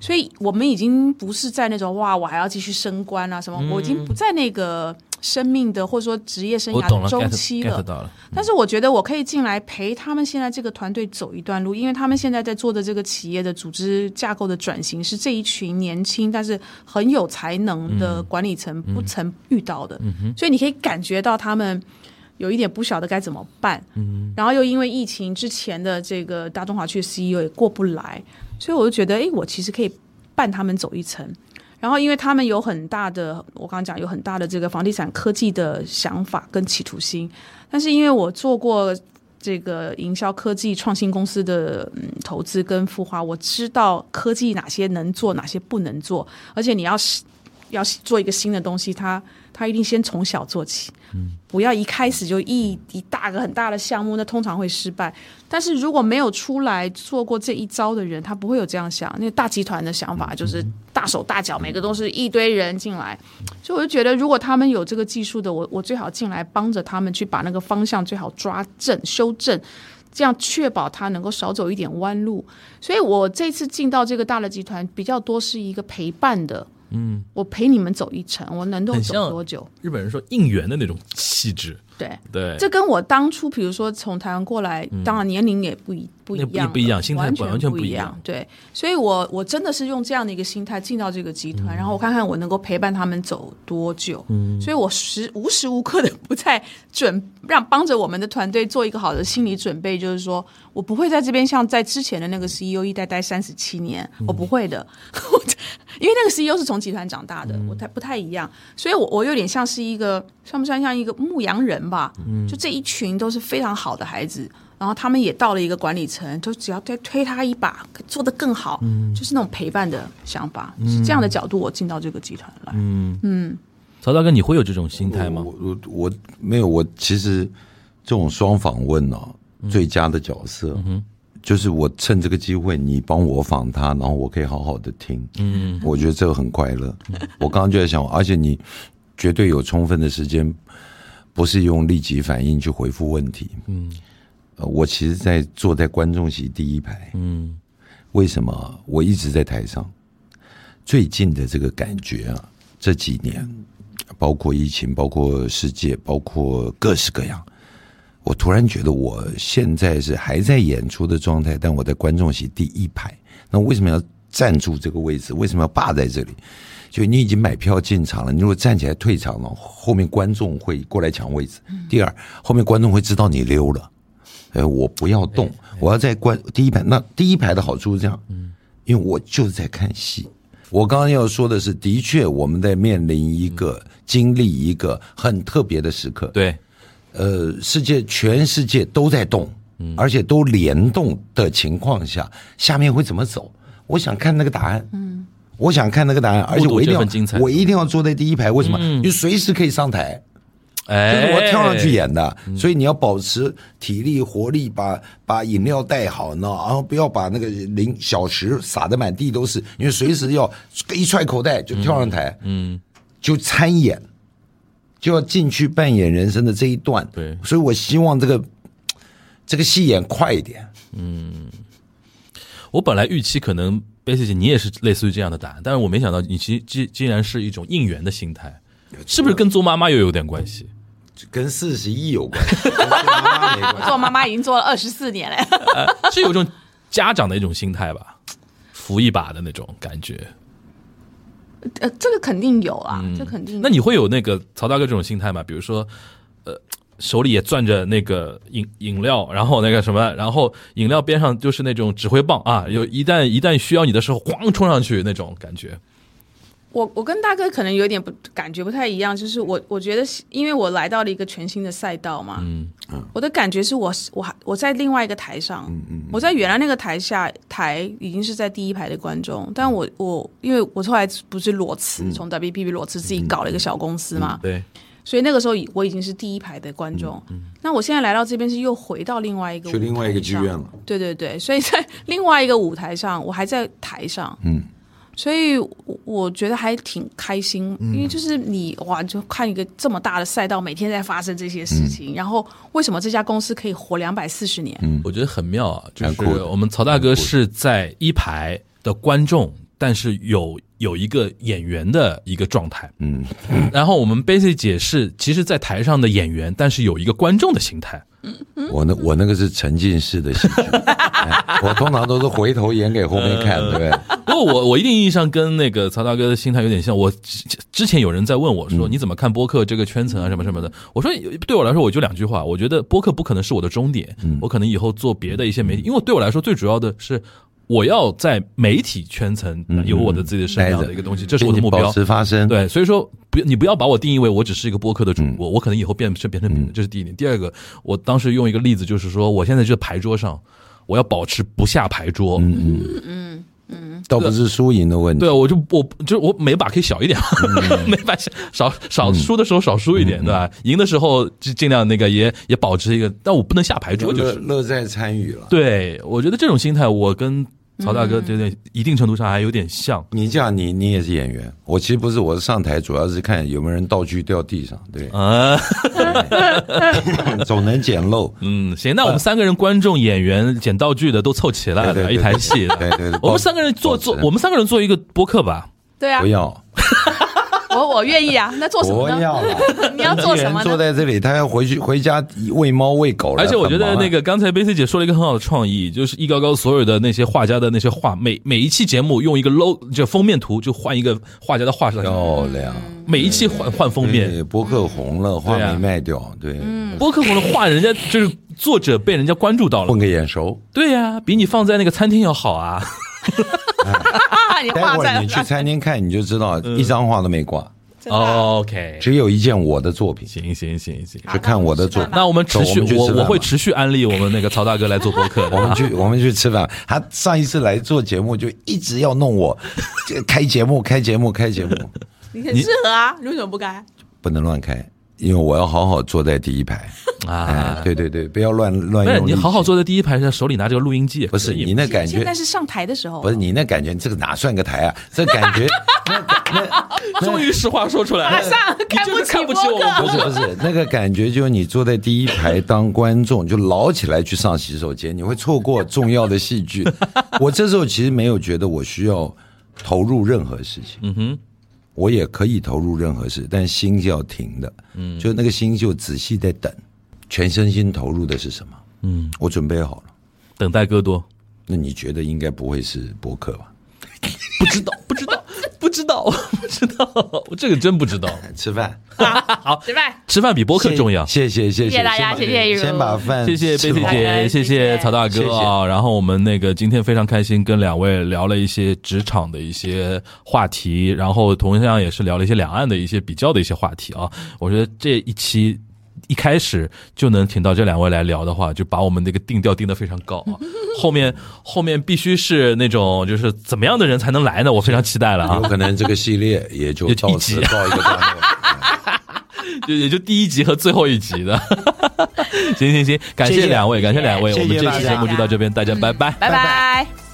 所以我们已经不是在那种哇，我还要继续升官啊什么，我已经不在那个生命的或者说职业生涯周期了。但是我觉得我可以进来陪他们现在这个团队走一段路，因为他们现在在做的这个企业的组织架构的转型，是这一群年轻但是很有才能的管理层不曾遇到的。所以你可以感觉到他们。有一点不晓得该怎么办，嗯，然后又因为疫情之前的这个大中华区 CEO 也过不来，所以我就觉得，哎，我其实可以伴他们走一层。然后，因为他们有很大的，我刚刚讲有很大的这个房地产科技的想法跟企图心，但是因为我做过这个营销科技创新公司的嗯投资跟孵化，我知道科技哪些能做，哪些不能做，而且你要是。要做一个新的东西，他他一定先从小做起，不要一开始就一一大个很大的项目，那通常会失败。但是如果没有出来做过这一招的人，他不会有这样想。那大集团的想法就是大手大脚，每个都是一堆人进来，所以我就觉得，如果他们有这个技术的，我我最好进来帮着他们去把那个方向最好抓正、修正。这样确保他能够少走一点弯路，所以我这次进到这个大的集团比较多是一个陪伴的，嗯，我陪你们走一程，我能够走多久？日本人说应援的那种气质，对，对，这跟我当初比如说从台湾过来，当然年龄也不一不一样，不一样心态完完全不不一样对，所以我我真的是用这样的一个心态进到这个集团，然后我看看我能够陪伴他们走多久。嗯，所以我时无时无刻的不在准让帮着我们的团队做一个好的心理准备，就是说我不会在这边像在之前的那个 CEO 一代待三十七年，我不会的，[laughs] 因为那个 CEO 是从集团长大的，我太不太一样，所以我我有点像是一个算不算像一个牧羊人吧？嗯，就这一群都是非常好的孩子。然后他们也到了一个管理层，就只要再推他一把，做得更好，嗯。就是那种陪伴的想法，是这样的角度，我进到这个集团来。嗯。嗯。曹大哥，你会有这种心态吗？我我我没有，我其实这种双访问呢、最佳的角色，就是我趁这个机会，你帮我访他，然后我可以好好的听，嗯，我觉得这个很快乐。我刚刚就在想，而且你绝对有充分的时间，不是用立即反应去回复问题，嗯，我其实，在坐在观众席第一排，嗯，为什么？我一直在台上？最近的这个感觉啊，这几年，包括疫情，包括世界，包括各式各样，我突然觉得我现在是还在演出的状态，但我在观众席第一排。那为什么要站住这个位置？为什么要霸在这里？就你已经买票进场了，你如果站起来退场了，后面观众会过来抢位置。第二，后面观众会知道你溜了。哎，我不要动，我要在观第一排。那第一排的好处是这样，因为我就是在看戏。我刚刚要说的是，的确我们在面临一个经历一个很特别的时刻。对，呃，世界全世界都在动，而且都联动的情况下，下面会怎么走？我想看那个答案。嗯，我想看那个答案，而且我一定要精彩我一定要坐在第一排。为什么？因为随时可以上台。就是哎，我跳上去演的，所以你要保持体力活力，把把饮料带好呢，然后不要把那个零小食撒的满地都是，因为随时要一揣口袋就跳上台，嗯，就参演，就要进去扮演人生的这一段。对所以我希望这个这个戏演快一点。嗯我本来预期可能 basically 你也是类似于这样的答案，但是我没想到你其实竟竟然是一种应援的心态，是不是跟做妈妈又有点关系？跟四十亿有关，跟妈妈没关系做妈妈已经做了二十四年了，呃，是有一种家长的一种心态吧，扶一把的那种感觉。呃，这个肯定有啊，这肯定有。那你会有那个曹大哥这种心态吗？比如说，呃，手里也攥着那个饮饮料，然后那个什么，然后饮料边上就是那种指挥棒啊，有一旦一旦需要你的时候，咣冲上去那种感觉。我我跟大哥可能有点不感觉不太一样，就是我我觉得是因为我来到了一个全新的赛道嘛，嗯我的感觉是我我还我在另外一个台上，嗯嗯我在原来那个台下台已经是在第一排的观众，但我我因为我后来不是裸辞，从 WPP 裸辞自己搞了一个小公司嘛，对，所以那个时候我已经是第一排的观众，那我现在来到这边是又回到另外一个去另外一个剧院了。对对对，所以在另外一个舞台上，我还在台上，嗯，所以我我觉得还挺开心，因为就是你哇，就看一个这么大的赛道，每天在发生这些事情，然后为什么这家公司可以活两百四十年？嗯。我觉得很妙啊，就是我们曹大哥是在一排的观众，但是有有一个演员的一个状态，嗯，然后我们 Basic 姐是其实，在台上的演员，但是有一个观众的心态。我那我那个是沉浸式的喜剧，[laughs] 哎我通常都是回头演给后面看，对不对？不过我我一定意义上跟那个曹大哥的心态有点像。我之之前有人在问我说：“你怎么看播客这个圈层啊，什么什么的？”我说：“对我来说，我就两句话，我觉得播客不可能是我的终点，我可能以后做别的一些媒体，因为对我来说最主要的是。”我要在媒体圈层有我的自己的生涯的一个东西，这是我的目标保。持发声。对，所以说不，你不要把我定义为我只是一个播客的主播，我可能以后变是变成，这是第一点。第二个，我当时用一个例子，就是说，我现在就牌桌上，我要保持不下牌桌。嗯嗯嗯。嗯倒不是输赢的问题。对，我就我就是我每把可以小一点，[laughs] 每把小少少输的时候少输一点，对吧？赢的时候就尽量那个也也保持一个，但我不能下牌桌，就乐是。乐在参与了。对，我觉得这种心态，我跟曹大哥对对，一定程度上还有点像。你这样，你你也是演员。我其实不是，我是上台主要是看有没有人道具掉地上，对，啊，[laughs] 总能捡漏。[laughs] 嗯，行，那我们三个人，观众、演员、捡道具的都凑齐了，一台戏。对对对我们三个人做做，我们三个人做一个播客吧。对啊不，要，我我愿意啊。那做什么呢？要。[laughs] 你要做什么呢坐？在这里，他要回去回家喂猫喂狗了。而且我觉得那个刚才贝斯姐说了一个很好的创意，就是艺高高所有的那些画家的那些画，每每一期节目用一个 low 就封面图就换一个画家的画上去，漂亮，每一期换换封面。对博客红了，画没卖掉，对，播客红了画，人家就是作者被人家关注到了混。个眼熟。对呀、比你放在那个餐厅要好啊。[laughs] 你待画在会儿你去餐厅看，你就知道一张画都没挂，OK，只有一件我的作品，行行行行。去看我的作品。那我们持续，我我我会持续安利我们那个曹大哥来做播客。[laughs] 我们去，我们去吃饭。他上一次来做节目，就一直要弄我，这 [laughs] 开节目，开节目，开节目，你很适合啊，你为什么不开？不能乱开，因为我要好好坐在第一排。哎啊，，对对对，不要乱乱用。你好好坐在第一排，手里拿这个录音机不是你那感觉现在，是上台的时候，不是你那感觉，这个哪算个台啊？这感觉，那那终于实话说出来了，看不起我们不是不是那个感觉，就是你坐在第一排当观众，就老起来去上洗手间，你会错过重要的戏剧。我这时候其实没有觉得我需要投入任何事情，嗯哼，我也可以投入任何事，但心是要停的，嗯，就那个心就仔细在等，全身心投入的是什么？嗯，我准备好了。等待戈多，那你觉得应该不会是博客吧？[laughs] 不知道，不知道，不知道，[laughs] 不知道，我 [laughs] 这个真不知道。[laughs] 吃饭，好吃饭。吃饭比播客重要。谢谢谢谢谢谢大家谢谢玉茹先把饭谢谢贝蒂姐，谢谢曹大哥啊。然后我们那个今天非常开心，跟两位聊了一些职场的一些话题，然后同样也是聊了一些两岸的一些比较的一些话题啊。我觉得这一期。一开始就能请到这两位来聊的话，就把我们那个定调定的非常高啊。[laughs] 后面后面必须是那种就是怎么样的人才能来呢？我非常期待了啊有！可能这个系列也就 [laughs] 一集此告一个段落。[laughs] 就也就第一集和最后一集的。行行行，感谢两位，感谢两位，我们这期节目就到这边，大家拜拜。拜拜。